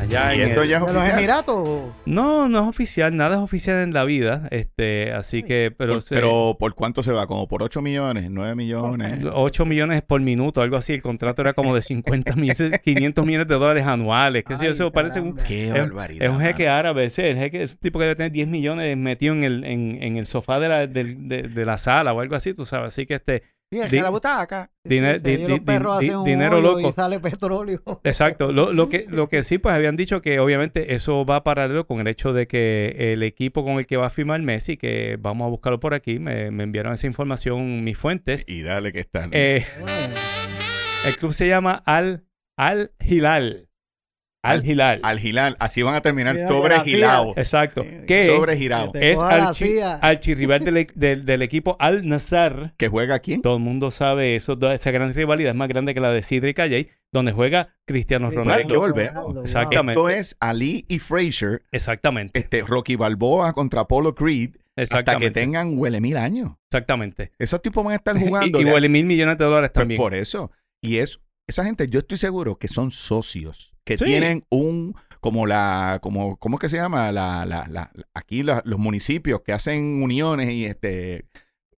[SPEAKER 2] Allá
[SPEAKER 1] Y
[SPEAKER 2] en
[SPEAKER 1] esto
[SPEAKER 2] el-
[SPEAKER 1] ya es
[SPEAKER 4] ¿De los
[SPEAKER 1] oficial.
[SPEAKER 4] Emiratos?
[SPEAKER 2] No, no es oficial, nada es oficial en la vida. Este, así que, pero,
[SPEAKER 1] Por-
[SPEAKER 2] se-
[SPEAKER 1] pero ¿por cuánto se va? ¿Como por 8 millones? ¿9 millones?
[SPEAKER 2] 8 millones por minuto, algo así. El contrato era como de 50 millones, 500 millones de dólares anuales. ¿Qué sé yo?
[SPEAKER 4] Ay,
[SPEAKER 2] Eso parece un.
[SPEAKER 1] Qué
[SPEAKER 2] es-
[SPEAKER 1] barbaridad.
[SPEAKER 2] es un jeque árabe, sí, el jeque es un tipo que debe tener 10 millones metido en el, en, en el sofá de la, del- de, de la sala o algo así, tú sabes. Así que este, Di-
[SPEAKER 4] que la butaca.
[SPEAKER 2] dine-
[SPEAKER 4] Sí,
[SPEAKER 2] di-
[SPEAKER 4] sí, los
[SPEAKER 2] di-
[SPEAKER 4] perros
[SPEAKER 2] di-
[SPEAKER 4] hacen un
[SPEAKER 2] dinero loco.
[SPEAKER 4] Y sale petróleo.
[SPEAKER 2] Exacto. Lo, lo que, lo que sí, pues habían dicho que obviamente eso va paralelo con el hecho de que el equipo con el que va a firmar Messi, que vamos a buscarlo por aquí, me, me enviaron esa información mis fuentes.
[SPEAKER 1] Y dale que están.
[SPEAKER 2] Eh, el club se llama Al, Al Hilal. Al
[SPEAKER 1] Al-
[SPEAKER 2] Hilal.
[SPEAKER 1] Al Gilal. Así van a terminar
[SPEAKER 4] Mira,
[SPEAKER 1] sobre
[SPEAKER 4] grafía.
[SPEAKER 1] Gilao.
[SPEAKER 2] Exacto. Que
[SPEAKER 1] Sobre Gilao.
[SPEAKER 4] Te
[SPEAKER 2] es archi- archirrival del, e- del, del equipo Al Nassr.
[SPEAKER 1] ¿Que juega quién?
[SPEAKER 2] Todo el mundo sabe eso, esa gran rivalidad es más grande que la de Sidra y Calle, donde juega Cristiano Ronaldo.
[SPEAKER 1] hay que volver.
[SPEAKER 2] Exactamente.
[SPEAKER 1] Esto es Ali y Frazier.
[SPEAKER 2] Exactamente.
[SPEAKER 1] Este, Rocky Balboa contra Apollo Creed. Hasta que tengan huele mil años.
[SPEAKER 2] Exactamente.
[SPEAKER 1] Esos tipos van a estar jugando.
[SPEAKER 2] y huele mil millones de dólares
[SPEAKER 1] Pues
[SPEAKER 2] también.
[SPEAKER 1] por eso. Y es, esa gente, yo estoy seguro que son socios, que
[SPEAKER 2] Sí.
[SPEAKER 1] tienen un, como la, como, ¿cómo es que se llama? La, la, la, aquí la- los municipios que hacen uniones y este,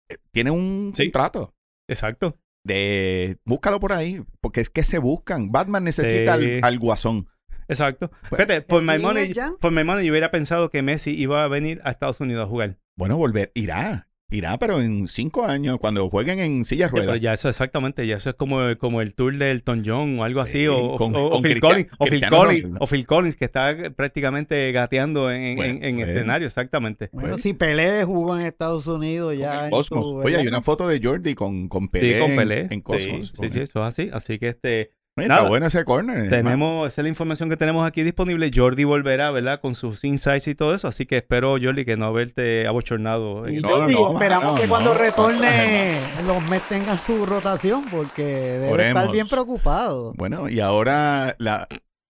[SPEAKER 1] eh, tienen un
[SPEAKER 2] Sí.
[SPEAKER 1] contrato.
[SPEAKER 2] Exacto.
[SPEAKER 1] De, búscalo por ahí, porque es que se buscan. Batman necesita
[SPEAKER 2] Sí.
[SPEAKER 1] al, al guasón.
[SPEAKER 2] Exacto.
[SPEAKER 1] Pues,
[SPEAKER 2] Fíjate, por my,
[SPEAKER 4] ¿y
[SPEAKER 2] money, por my money yo hubiera pensado que Messi iba a venir a Estados Unidos a jugar.
[SPEAKER 1] Bueno, volver, irá, irá, pero en cinco años, cuando jueguen en silla
[SPEAKER 2] Sí, pero
[SPEAKER 1] ruedas.
[SPEAKER 2] ya eso exactamente, ya eso es como, como el tour de Elton John o algo así,
[SPEAKER 1] Sí,
[SPEAKER 2] o,
[SPEAKER 1] con-
[SPEAKER 2] o- o
[SPEAKER 1] con
[SPEAKER 2] Phil Collins, o Phil Collins, o Phil Collins, que está prácticamente gateando en,
[SPEAKER 1] Bueno,
[SPEAKER 2] en- en
[SPEAKER 1] bueno.
[SPEAKER 2] escenario, exactamente.
[SPEAKER 4] Bueno, si Pelé jugó en Estados Unidos ya. en
[SPEAKER 1] Cosmos. Oye, hay una foto de Jordi con, con Pelé,
[SPEAKER 2] Sí, con
[SPEAKER 1] en-
[SPEAKER 2] Pelé.
[SPEAKER 1] en, Cosmos.
[SPEAKER 2] Sí, sí, sí, eso es así. Así que este,
[SPEAKER 1] Oye,
[SPEAKER 2] Nada.
[SPEAKER 1] Está bueno ese corner.
[SPEAKER 2] tenemos, esa es la información que tenemos aquí disponible. Jordi volverá, ¿verdad? Con sus insights y todo eso. Así que espero, Jordi, que no haberte abochornado.
[SPEAKER 4] Y
[SPEAKER 2] en-
[SPEAKER 1] No, no,
[SPEAKER 4] esperamos
[SPEAKER 1] no,
[SPEAKER 4] que cuando
[SPEAKER 1] no.
[SPEAKER 4] retorne los Mets tengan su rotación porque debe
[SPEAKER 1] Oremos.
[SPEAKER 4] estar bien preocupado.
[SPEAKER 1] Bueno, y ahora, la...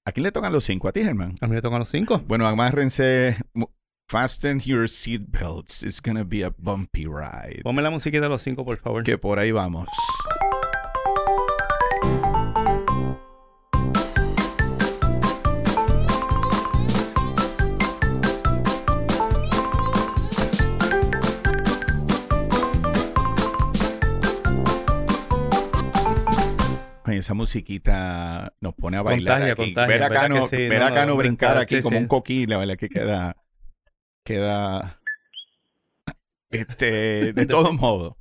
[SPEAKER 1] ¿a quién le tocan los cinco? ¿A ti, Germán?
[SPEAKER 2] A mí me tocan los cinco.
[SPEAKER 1] Bueno, amárrense, Fasten your seatbelts. It's gonna be a bumpy ride.
[SPEAKER 2] Ponme la musiquita de los cinco, por favor.
[SPEAKER 1] Que por ahí vamos. Esa musiquita nos pone a bailar.
[SPEAKER 2] Contagia,
[SPEAKER 1] aquí.
[SPEAKER 2] contagia,
[SPEAKER 1] ver a
[SPEAKER 2] ¿verdad
[SPEAKER 1] Cano,
[SPEAKER 2] que sí?
[SPEAKER 1] ver
[SPEAKER 2] No,
[SPEAKER 1] a Cano
[SPEAKER 2] no,
[SPEAKER 1] brincar aquí
[SPEAKER 2] sí,
[SPEAKER 1] como
[SPEAKER 2] sí.
[SPEAKER 1] un coquí, la verdad que queda. Queda. Este, de todos modos.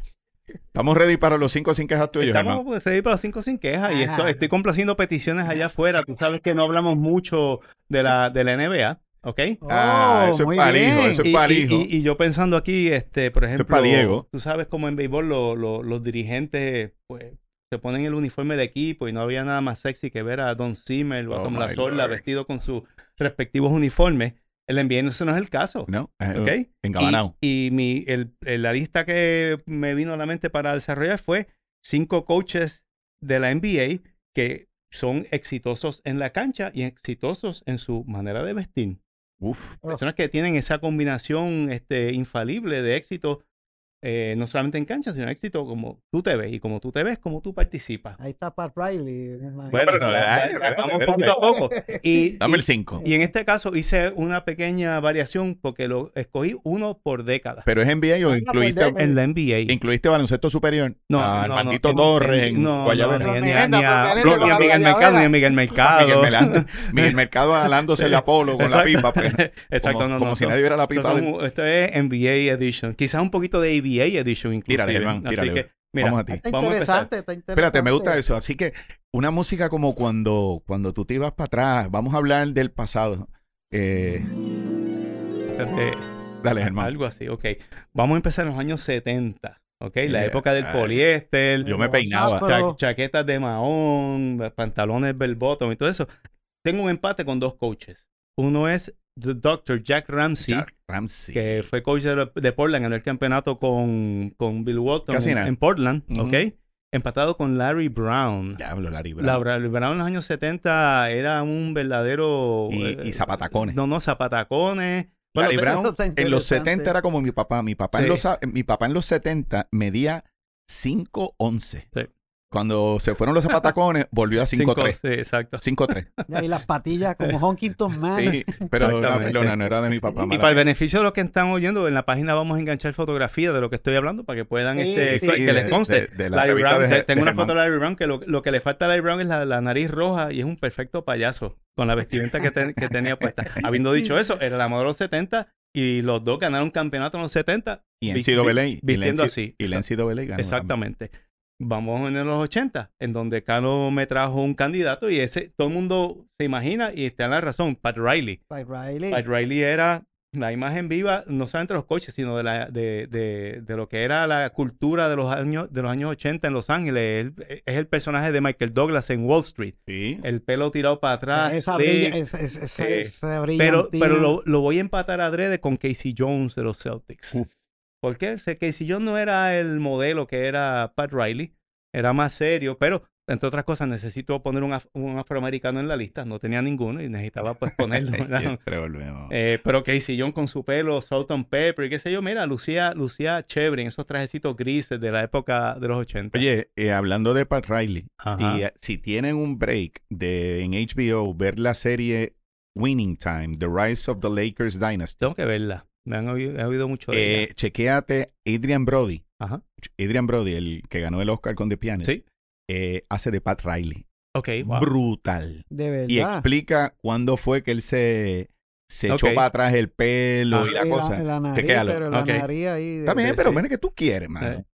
[SPEAKER 1] Estamos ready para los cinco sin quejas tuyos, hermano.
[SPEAKER 2] Estamos pues, ready para los cinco sin quejas y esto- estoy complaciendo peticiones allá afuera. Tú sabes que no hablamos mucho de la, de la NBA, ¿ok?
[SPEAKER 1] Ah,
[SPEAKER 4] Oh,
[SPEAKER 1] eso es
[SPEAKER 4] bien.
[SPEAKER 1] eso es el
[SPEAKER 2] y-
[SPEAKER 1] hijo.
[SPEAKER 2] y- y yo pensando aquí, este, por ejemplo,
[SPEAKER 1] Diego.
[SPEAKER 2] tú sabes como en béisbol lo- lo- los dirigentes pues, se ponen el uniforme del equipo y no había nada más sexy que ver a Don Zimmer o a
[SPEAKER 1] Oh,
[SPEAKER 2] Tom
[SPEAKER 1] Lord.
[SPEAKER 2] vestido con sus respectivos uniformes. El NBA no, ese no es el caso.
[SPEAKER 1] ¿No? Eh,
[SPEAKER 2] ¿ok?
[SPEAKER 1] Engabanado.
[SPEAKER 2] Y, y mi, el, el- la lista que me vino a la mente para desarrollar fue cinco coaches de la NBA que son exitosos en la cancha y exitosos en su manera de vestir.
[SPEAKER 1] Uf.
[SPEAKER 2] Personas que tienen esa combinación este, infalible de éxito, eh, no solamente en cancha, sino éxito como tú te ves y como tú te ves, como tú participas.
[SPEAKER 4] Ahí está Pat Riley.
[SPEAKER 2] Bueno,
[SPEAKER 1] pero no
[SPEAKER 2] vamos poquito a poco. Y,
[SPEAKER 1] Dame el 5.
[SPEAKER 2] y en este caso hice una pequeña variación porque lo escogí uno por década.
[SPEAKER 1] Pero es NBA o
[SPEAKER 4] Ah,
[SPEAKER 1] incluiste,
[SPEAKER 2] En la NBA.
[SPEAKER 1] incluiste baloncesto superior.
[SPEAKER 2] No,
[SPEAKER 1] a
[SPEAKER 2] no,
[SPEAKER 1] Armandito
[SPEAKER 2] no,
[SPEAKER 1] Torres
[SPEAKER 2] en-
[SPEAKER 1] en
[SPEAKER 2] no,
[SPEAKER 1] Guayabera.
[SPEAKER 2] ni, a- ni a- a, Miguel Mercado, ni a Miguel Mercado.
[SPEAKER 1] Miguel, Miguel Mercado jalándose el Apolo con la pipa.
[SPEAKER 2] Exacto,
[SPEAKER 1] como,
[SPEAKER 2] no,
[SPEAKER 1] como
[SPEAKER 2] no.
[SPEAKER 1] si nadie viera la pipa.
[SPEAKER 2] esto es NBA Edition. Quizás un poquito de ABA Edition inclusive.
[SPEAKER 1] Tírale, Germán,
[SPEAKER 2] Así
[SPEAKER 1] tírale.
[SPEAKER 2] que, mira,
[SPEAKER 1] Vamos a ti.
[SPEAKER 4] Está
[SPEAKER 2] Vamos a empezar.
[SPEAKER 4] interesante, está interesante.
[SPEAKER 1] Espérate, me gusta eso. Así que una música como cuando, cuando tú te ibas para atrás. Vamos a hablar del pasado. Eh,
[SPEAKER 2] este,
[SPEAKER 1] dale, Germán.
[SPEAKER 2] algo así, ok. Vamos a empezar en los años 70, ok. La
[SPEAKER 1] Yeah.
[SPEAKER 2] época del poliéster,
[SPEAKER 1] Yo me peinaba.
[SPEAKER 4] Ah,
[SPEAKER 2] cha- chaquetas de mahón, pantalones bell bottom y todo eso. Tengo un empate con dos coaches. Uno es Dr. Jack Ramsey,
[SPEAKER 1] Jack Ramsey.
[SPEAKER 2] que fue coach de, de Portland, ganó el campeonato con, con Bill Walton en, Portland,
[SPEAKER 1] Ujú.
[SPEAKER 2] ¿ok? Empatado con Larry Brown.
[SPEAKER 1] Diablo, Larry Brown.
[SPEAKER 2] La- Larry Brown en los años 70 era un verdadero...
[SPEAKER 1] Y-
[SPEAKER 2] eh,
[SPEAKER 1] y zapatacones.
[SPEAKER 2] No, no, zapatacones. Bueno,
[SPEAKER 1] Larry Brown en los
[SPEAKER 4] interesante.
[SPEAKER 1] 70 era como mi papá. Mi papá, en los, mi papá en los 70 medía 5'11.
[SPEAKER 2] Sí.
[SPEAKER 1] Cuando se fueron los zapatacones, volvió a
[SPEAKER 2] cinco-
[SPEAKER 1] 5'3.
[SPEAKER 2] Sí, exacto.
[SPEAKER 1] 5'3.
[SPEAKER 4] Y ahí las patillas como Huntington Man.
[SPEAKER 1] Sí, pero la
[SPEAKER 2] Exactamente.
[SPEAKER 1] pelona no era de mi papá.
[SPEAKER 2] Y para el beneficio de los que están oyendo, en la página vamos a enganchar fotografías de lo que estoy hablando para que puedan,
[SPEAKER 4] Sí,
[SPEAKER 2] este,
[SPEAKER 4] sí,
[SPEAKER 2] que, les conste.
[SPEAKER 1] de- de la
[SPEAKER 2] Larry
[SPEAKER 1] revista
[SPEAKER 2] Brown,
[SPEAKER 1] de-
[SPEAKER 2] te- tengo
[SPEAKER 1] de
[SPEAKER 2] una
[SPEAKER 1] Germán.
[SPEAKER 2] foto de Larry Brown que lo, lo que le falta a Larry Brown es la, la nariz roja y es un perfecto payaso con la vestimenta que, te- que tenía puesta. Habiendo dicho eso, era la moda de los 70 y los dos ganaron campeonato en los 70
[SPEAKER 1] Y en y la
[SPEAKER 2] vistiendo
[SPEAKER 1] NCAA
[SPEAKER 2] así.
[SPEAKER 1] Y NCAA ganó.
[SPEAKER 2] Vamos en los 80, en donde Cano me trajo un candidato y ese todo el mundo se imagina y está en la razón, Pat Riley.
[SPEAKER 4] Pat Riley.
[SPEAKER 2] Pat Riley era la imagen viva, no solamente de los coches, sino de, la, de, de, de lo que era la cultura de los años, de los años 80 en Los Ángeles. Él- es el personaje de Michael Douglas en Wall Street.
[SPEAKER 1] Sí.
[SPEAKER 2] El pelo tirado para atrás.
[SPEAKER 4] Esa brilla, esa, esa, esa,
[SPEAKER 2] eh,
[SPEAKER 4] esa
[SPEAKER 2] pero pero lo, lo voy a empatar adrede con Casey Jones de los Celtics.
[SPEAKER 1] Uf.
[SPEAKER 2] ¿Por qué? Sé que Casey Jones no era el modelo que era Pat Riley, era más serio, pero entre otras cosas necesito poner un, af- un afroamericano en la lista, no tenía ninguno y necesitaba pues ponerlo. Eh, pero Casey Jones con su pelo, salt and pepper, y qué sé yo, mira, lucía, lucía chévere en esos trajecitos grises de la época de los 80.
[SPEAKER 1] Oye, eh, hablando de Pat Riley, y, eh, si tienen un break de en HBO ver la serie Winning Time, The Rise of the Lakers Dynasty,
[SPEAKER 2] Tengo que verla, me han oído, he oído mucho de
[SPEAKER 1] eh,
[SPEAKER 2] ella.
[SPEAKER 1] chequéate Adrian Brody.
[SPEAKER 2] Ajá.
[SPEAKER 1] Adrian Brody, el que ganó el Oscar con The Pianist,
[SPEAKER 2] Sí.
[SPEAKER 1] eh, hace de Pat Riley.
[SPEAKER 2] Ok, wow.
[SPEAKER 1] Brutal.
[SPEAKER 4] De
[SPEAKER 1] Y
[SPEAKER 4] verdad.
[SPEAKER 1] explica cuándo fue que él se, se echó
[SPEAKER 2] Ok.
[SPEAKER 1] para atrás el pelo
[SPEAKER 2] Ah.
[SPEAKER 1] y la
[SPEAKER 4] Y
[SPEAKER 1] cosa.
[SPEAKER 4] La, nariz,
[SPEAKER 1] Chequéalo.
[SPEAKER 4] pero la
[SPEAKER 2] Ok.
[SPEAKER 4] nariz ahí. de-
[SPEAKER 1] Está bien,
[SPEAKER 4] de-
[SPEAKER 1] pero
[SPEAKER 2] sí.
[SPEAKER 1] mira que tú quieres, mano.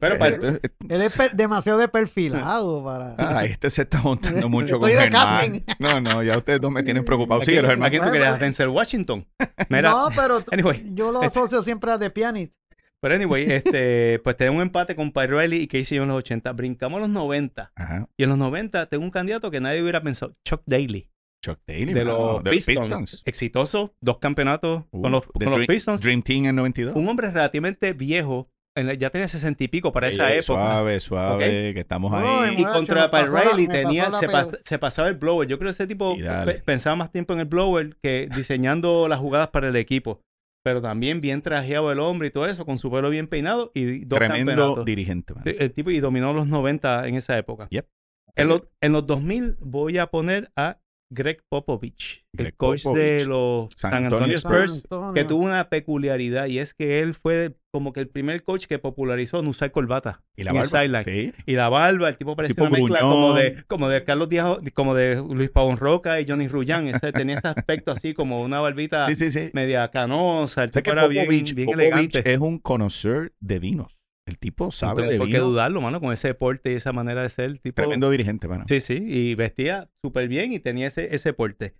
[SPEAKER 2] Pero para-
[SPEAKER 1] Esto es-
[SPEAKER 4] Él es pe- demasiado de perfilado para.
[SPEAKER 1] Ah, este se está montando mucho con
[SPEAKER 4] Estoy de
[SPEAKER 1] Germán. No, no, ya ustedes dos me tienen preocupado. Sí, Germán.
[SPEAKER 2] aquí tú querías vencer Washington. Mira,
[SPEAKER 4] no, pero
[SPEAKER 2] anyway.
[SPEAKER 4] yo lo asocio siempre a The Pianist.
[SPEAKER 2] pero anyway, este, pues tenemos un empate con Riley y Casey Jones en los 80. Brincamos a los 90.
[SPEAKER 1] Ajá.
[SPEAKER 2] Y en los 90 tengo un candidato que nadie hubiera pensado, Chuck Daly.
[SPEAKER 1] Chuck Daly,
[SPEAKER 2] de los
[SPEAKER 1] de los
[SPEAKER 2] Pistons. Exitoso, dos campeonatos
[SPEAKER 1] Uh,
[SPEAKER 2] con los,
[SPEAKER 1] de
[SPEAKER 2] con los Pistons.
[SPEAKER 1] Dream Team en 92.
[SPEAKER 2] Un hombre relativamente viejo, ya tenía sesenta y pico para esa
[SPEAKER 1] Ey,
[SPEAKER 2] época.
[SPEAKER 1] Suave, suave, que estamos
[SPEAKER 4] No,
[SPEAKER 1] ahí.
[SPEAKER 2] Y contra Pat
[SPEAKER 4] la-
[SPEAKER 2] Riley tenía, se,
[SPEAKER 4] pela.
[SPEAKER 2] pas- se pasaba el blower. Yo creo que ese tipo pensaba más tiempo en el blower que diseñando las jugadas para el equipo. pero también bien trajeado el hombre y todo eso, con su pelo bien peinado y dos
[SPEAKER 1] Tremendo
[SPEAKER 2] campeonatos.
[SPEAKER 1] dirigente. mano.
[SPEAKER 2] Sí, El tipo y dominó los 90 en esa época.
[SPEAKER 1] Yep.
[SPEAKER 2] En, los, en los 2000 voy a poner a Greg Popovich,
[SPEAKER 1] Greg
[SPEAKER 2] el coach de los
[SPEAKER 1] San
[SPEAKER 2] San
[SPEAKER 1] Antonio
[SPEAKER 4] San
[SPEAKER 2] Spurs,
[SPEAKER 4] Antonio.
[SPEAKER 2] que tuvo una peculiaridad y es que él fue como que el primer coach que popularizó no usar corbata
[SPEAKER 1] Y la barba. Sí.
[SPEAKER 2] Y la barba, el tipo parecía
[SPEAKER 1] Tipo
[SPEAKER 2] una mezcla como de, como de Carlos Díaz, como de Luis Pavón Roca y Johnny Rullán. Ese, tenía ese aspecto así como una barbita
[SPEAKER 1] Sí, sí, sí.
[SPEAKER 2] media canosa. El tipo
[SPEAKER 1] que
[SPEAKER 2] era bien,
[SPEAKER 1] Popovich,
[SPEAKER 2] bien
[SPEAKER 1] Popovich
[SPEAKER 2] elegante.
[SPEAKER 1] es un conocedor de vinos. El tipo sabe de
[SPEAKER 2] ¿Por qué
[SPEAKER 1] vino.
[SPEAKER 2] dudarlo, mano? Con ese porte y esa manera de ser. el Tipo,
[SPEAKER 1] Tremendo dirigente, mano.
[SPEAKER 2] Sí, sí, y vestía súper bien y tenía ese, ese porte.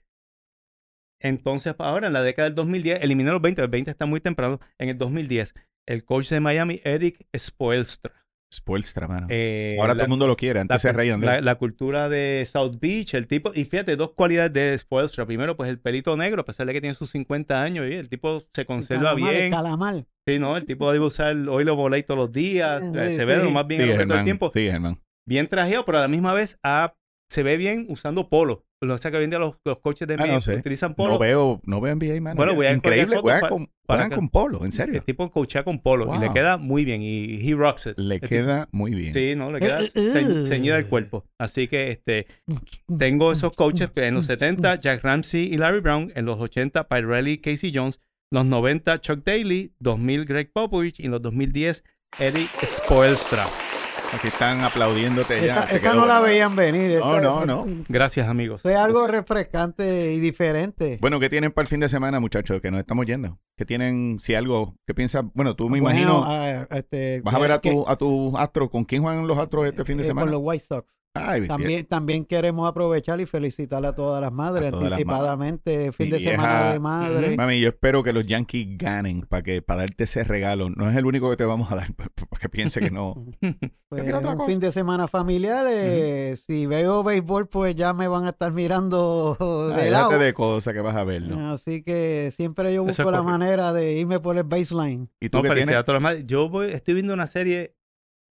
[SPEAKER 2] Entonces, ahora en la década del 2010, eliminé los 20, el 20 está muy temprano. En el 2010, el coach de Miami, Eric Spoelstra.
[SPEAKER 1] Spoelstra, mano.
[SPEAKER 2] Eh,
[SPEAKER 1] Ahora
[SPEAKER 2] la-
[SPEAKER 1] todo el mundo lo quiere. Antes
[SPEAKER 2] la,
[SPEAKER 1] se reían de
[SPEAKER 2] la, cultura de South Beach, el tipo, y fíjate, dos cualidades de Spoelstra. Primero, pues el pelito negro, a pesar de que tiene sus 50 años, y el tipo se conserva
[SPEAKER 4] Calamar,
[SPEAKER 2] bien.
[SPEAKER 4] Calamar.
[SPEAKER 2] Sí, ¿no? El tipo debe usar hoy lo volei todos los días,
[SPEAKER 4] Sí,
[SPEAKER 2] se
[SPEAKER 4] sí.
[SPEAKER 2] ve lo más bien
[SPEAKER 1] Sí,
[SPEAKER 2] el tiempo
[SPEAKER 1] Sí, Germán.
[SPEAKER 2] bien trajeado, pero a la misma vez ah, se ve bien usando polo. O sea que hoy en día los, los coches de
[SPEAKER 1] Ah, no sé.
[SPEAKER 2] utilizan polo.
[SPEAKER 1] No veo, no veo NBA, mano.
[SPEAKER 2] Bueno, voy a
[SPEAKER 1] Increíble. Juegan,
[SPEAKER 2] fotos
[SPEAKER 1] con,
[SPEAKER 2] para
[SPEAKER 1] juegan
[SPEAKER 2] que-
[SPEAKER 1] con polo, en
[SPEAKER 2] El
[SPEAKER 1] serio.
[SPEAKER 2] tipo coachea con polo y le
[SPEAKER 1] Wow.
[SPEAKER 2] queda muy bien y he rocks it.
[SPEAKER 1] Le
[SPEAKER 2] El tipo-
[SPEAKER 1] queda muy bien.
[SPEAKER 2] Sí, no, le queda
[SPEAKER 4] Eh, eh,
[SPEAKER 2] ce- ceñida el cuerpo. Así que este tengo esos coaches que en los 70 Jack Ramsey y Larry Brown, en los 80 Pirelli y Casey Jones, los 90 Chuck Daly, 2000 Greg Popovich y en los 2010 Eric Spoelstra.
[SPEAKER 1] Aquí están aplaudiéndote ya.
[SPEAKER 4] Esa, no la veían venir.
[SPEAKER 1] No,
[SPEAKER 4] esa-
[SPEAKER 1] no, no.
[SPEAKER 2] Gracias, amigos.
[SPEAKER 4] Fue algo refrescante y diferente.
[SPEAKER 1] Bueno, ¿qué tienen para el fin de semana, muchachos? Que nos estamos yendo. ¿Qué tienen, si algo, qué piensas? Bueno, tú me
[SPEAKER 4] Bueno,
[SPEAKER 1] imagino,
[SPEAKER 4] ah, este,
[SPEAKER 1] vas a ver a
[SPEAKER 4] que-
[SPEAKER 1] tu, a tus astros. ¿Con quién juegan los astros este fin de
[SPEAKER 4] eh,
[SPEAKER 1] semana?
[SPEAKER 4] Con los White Sox.
[SPEAKER 1] Ay.
[SPEAKER 4] También, también queremos aprovechar y felicitar a todas las madres
[SPEAKER 1] las
[SPEAKER 4] anticipadamente. Fin de semana de madre.
[SPEAKER 1] Mami, yo espero que los Yankees ganen para que para darte ese regalo. No es el único que te vamos a dar, para que piense que no.
[SPEAKER 4] Pues, un fin de semana familiar. eh, Si veo béisbol, pues ya me van a estar mirando
[SPEAKER 1] Ay,
[SPEAKER 4] de lado.
[SPEAKER 1] de cosas que vas a ver, ¿no?
[SPEAKER 4] Así que siempre yo
[SPEAKER 2] es
[SPEAKER 4] busco la manera de irme por el baseline.
[SPEAKER 1] ¿Y tú
[SPEAKER 2] No, felicidades
[SPEAKER 1] tienes?
[SPEAKER 2] a todas las madres. Yo voy- estoy viendo una serie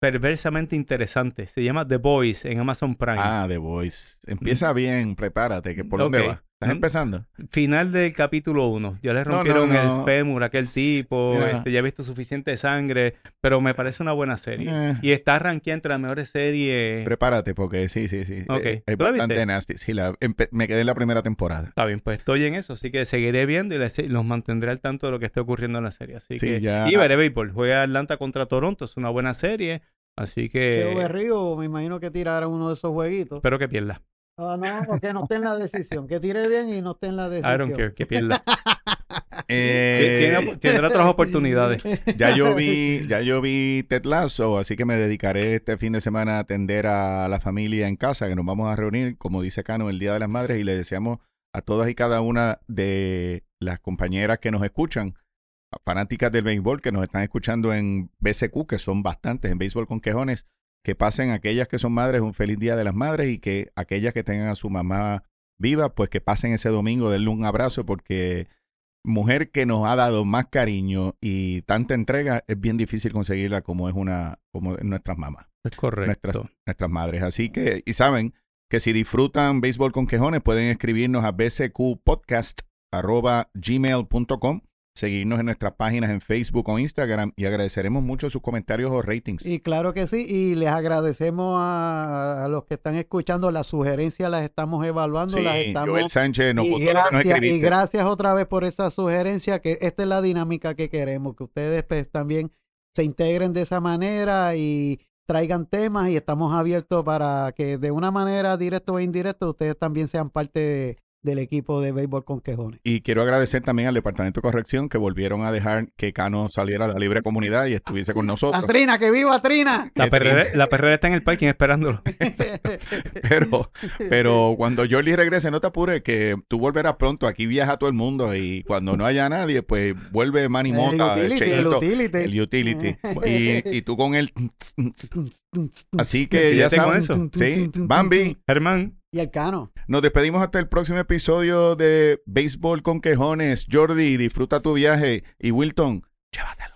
[SPEAKER 2] perversamente interesante. Se llama The Boys en Amazon Prime.
[SPEAKER 1] Ah, The Voice. Empieza bien, prepárate, que por dónde va. ¿Estás
[SPEAKER 2] Mm.
[SPEAKER 1] empezando?
[SPEAKER 2] Final del capítulo 1. Ya le
[SPEAKER 1] No, no,
[SPEAKER 2] rompieron
[SPEAKER 1] no.
[SPEAKER 2] el fémur a aquel tipo.
[SPEAKER 1] Ya.
[SPEAKER 2] este, ya he visto suficiente sangre. Pero me parece una buena serie.
[SPEAKER 1] Eh.
[SPEAKER 2] Y está rankeada entre las mejores series.
[SPEAKER 1] Prepárate, porque sí, sí, sí.
[SPEAKER 2] Ok.
[SPEAKER 1] Eh, Es
[SPEAKER 2] ¿Tú la
[SPEAKER 1] bastante
[SPEAKER 2] viste?
[SPEAKER 1] nasty. Sí, la, empe- me quedé en la primera temporada.
[SPEAKER 2] Está bien, pues estoy en eso. Así que seguiré viendo y les- los mantendré al tanto de lo que esté ocurriendo en la serie. Así
[SPEAKER 1] Sí,
[SPEAKER 2] que.
[SPEAKER 1] ya-
[SPEAKER 2] Y veré béisbol. Juega Atlanta contra Toronto. Es una buena serie. Así que.
[SPEAKER 4] Berrío, me imagino que tirará uno de esos jueguitos.
[SPEAKER 2] Espero que pierda.
[SPEAKER 4] Ah, no, que no esté en la decisión. Que tire bien y no esté en la decisión.
[SPEAKER 2] I don't care, que pierda.
[SPEAKER 1] Eh,
[SPEAKER 2] Tiene- tendrá otras oportunidades.
[SPEAKER 1] ya yo vi, ya yo vi Ted Lasso, así que me dedicaré este fin de semana a atender a la familia en casa, que nos vamos a reunir, como dice Cano, el Día de las Madres, y le deseamos a todas y cada una de las compañeras que nos escuchan, fanáticas del béisbol que nos están escuchando en BCQ, que son bastantes, en Béisbol con Quejones, que pasen aquellas que son madres un feliz Día de las Madres y que aquellas que tengan a su mamá viva, pues que pasen ese domingo, denle un abrazo porque mujer que nos ha dado más cariño y tanta entrega, es bien difícil conseguirla como es una, como es nuestras mamás,
[SPEAKER 2] Es correcto.
[SPEAKER 1] nuestras, nuestras madres. Así que, y saben que si disfrutan béisbol con quejones, pueden escribirnos a bcqpodcast.gmail.com, seguirnos en nuestras páginas en Facebook o Instagram y agradeceremos mucho sus comentarios o ratings.
[SPEAKER 4] Y claro que sí, y les agradecemos a, a los que están escuchando las sugerencias, las estamos evaluando, las
[SPEAKER 1] Sí,
[SPEAKER 4] estamos...
[SPEAKER 1] Joel Sánchez nos
[SPEAKER 4] y,
[SPEAKER 1] gustó lo que nos
[SPEAKER 4] gracias, y gracias otra vez por esa sugerencia, que esta es la dinámica que queremos, que ustedes pues, también se integren de esa manera y traigan temas y estamos abiertos para que de una manera directa o indirecta ustedes también sean parte de- del equipo de béisbol con quejones.
[SPEAKER 1] Y quiero agradecer también al Departamento de Corrección que volvieron a dejar que Cano saliera a la libre comunidad y estuviese con
[SPEAKER 4] ¡A
[SPEAKER 1] nosotros.
[SPEAKER 4] Trina, que viva Trina!
[SPEAKER 2] La perrera,
[SPEAKER 1] triste.
[SPEAKER 2] la perrera está en el parking esperándolo.
[SPEAKER 1] Pero, pero cuando Jordi regrese, no te apures, que tú volverás pronto. Aquí viaja todo el mundo y cuando no haya nadie, pues vuelve Manny
[SPEAKER 4] el
[SPEAKER 1] Mota, el,
[SPEAKER 4] utility, el utility.
[SPEAKER 1] el utility. Y, y tú con él. Así que ya
[SPEAKER 2] eso.
[SPEAKER 1] Sí, Bambi,
[SPEAKER 2] Germán.
[SPEAKER 4] Y el cano.
[SPEAKER 1] Nos despedimos hasta el próximo episodio de Béisbol con Quejones. Jordi, disfruta tu viaje. Y Wilton, llévatelo.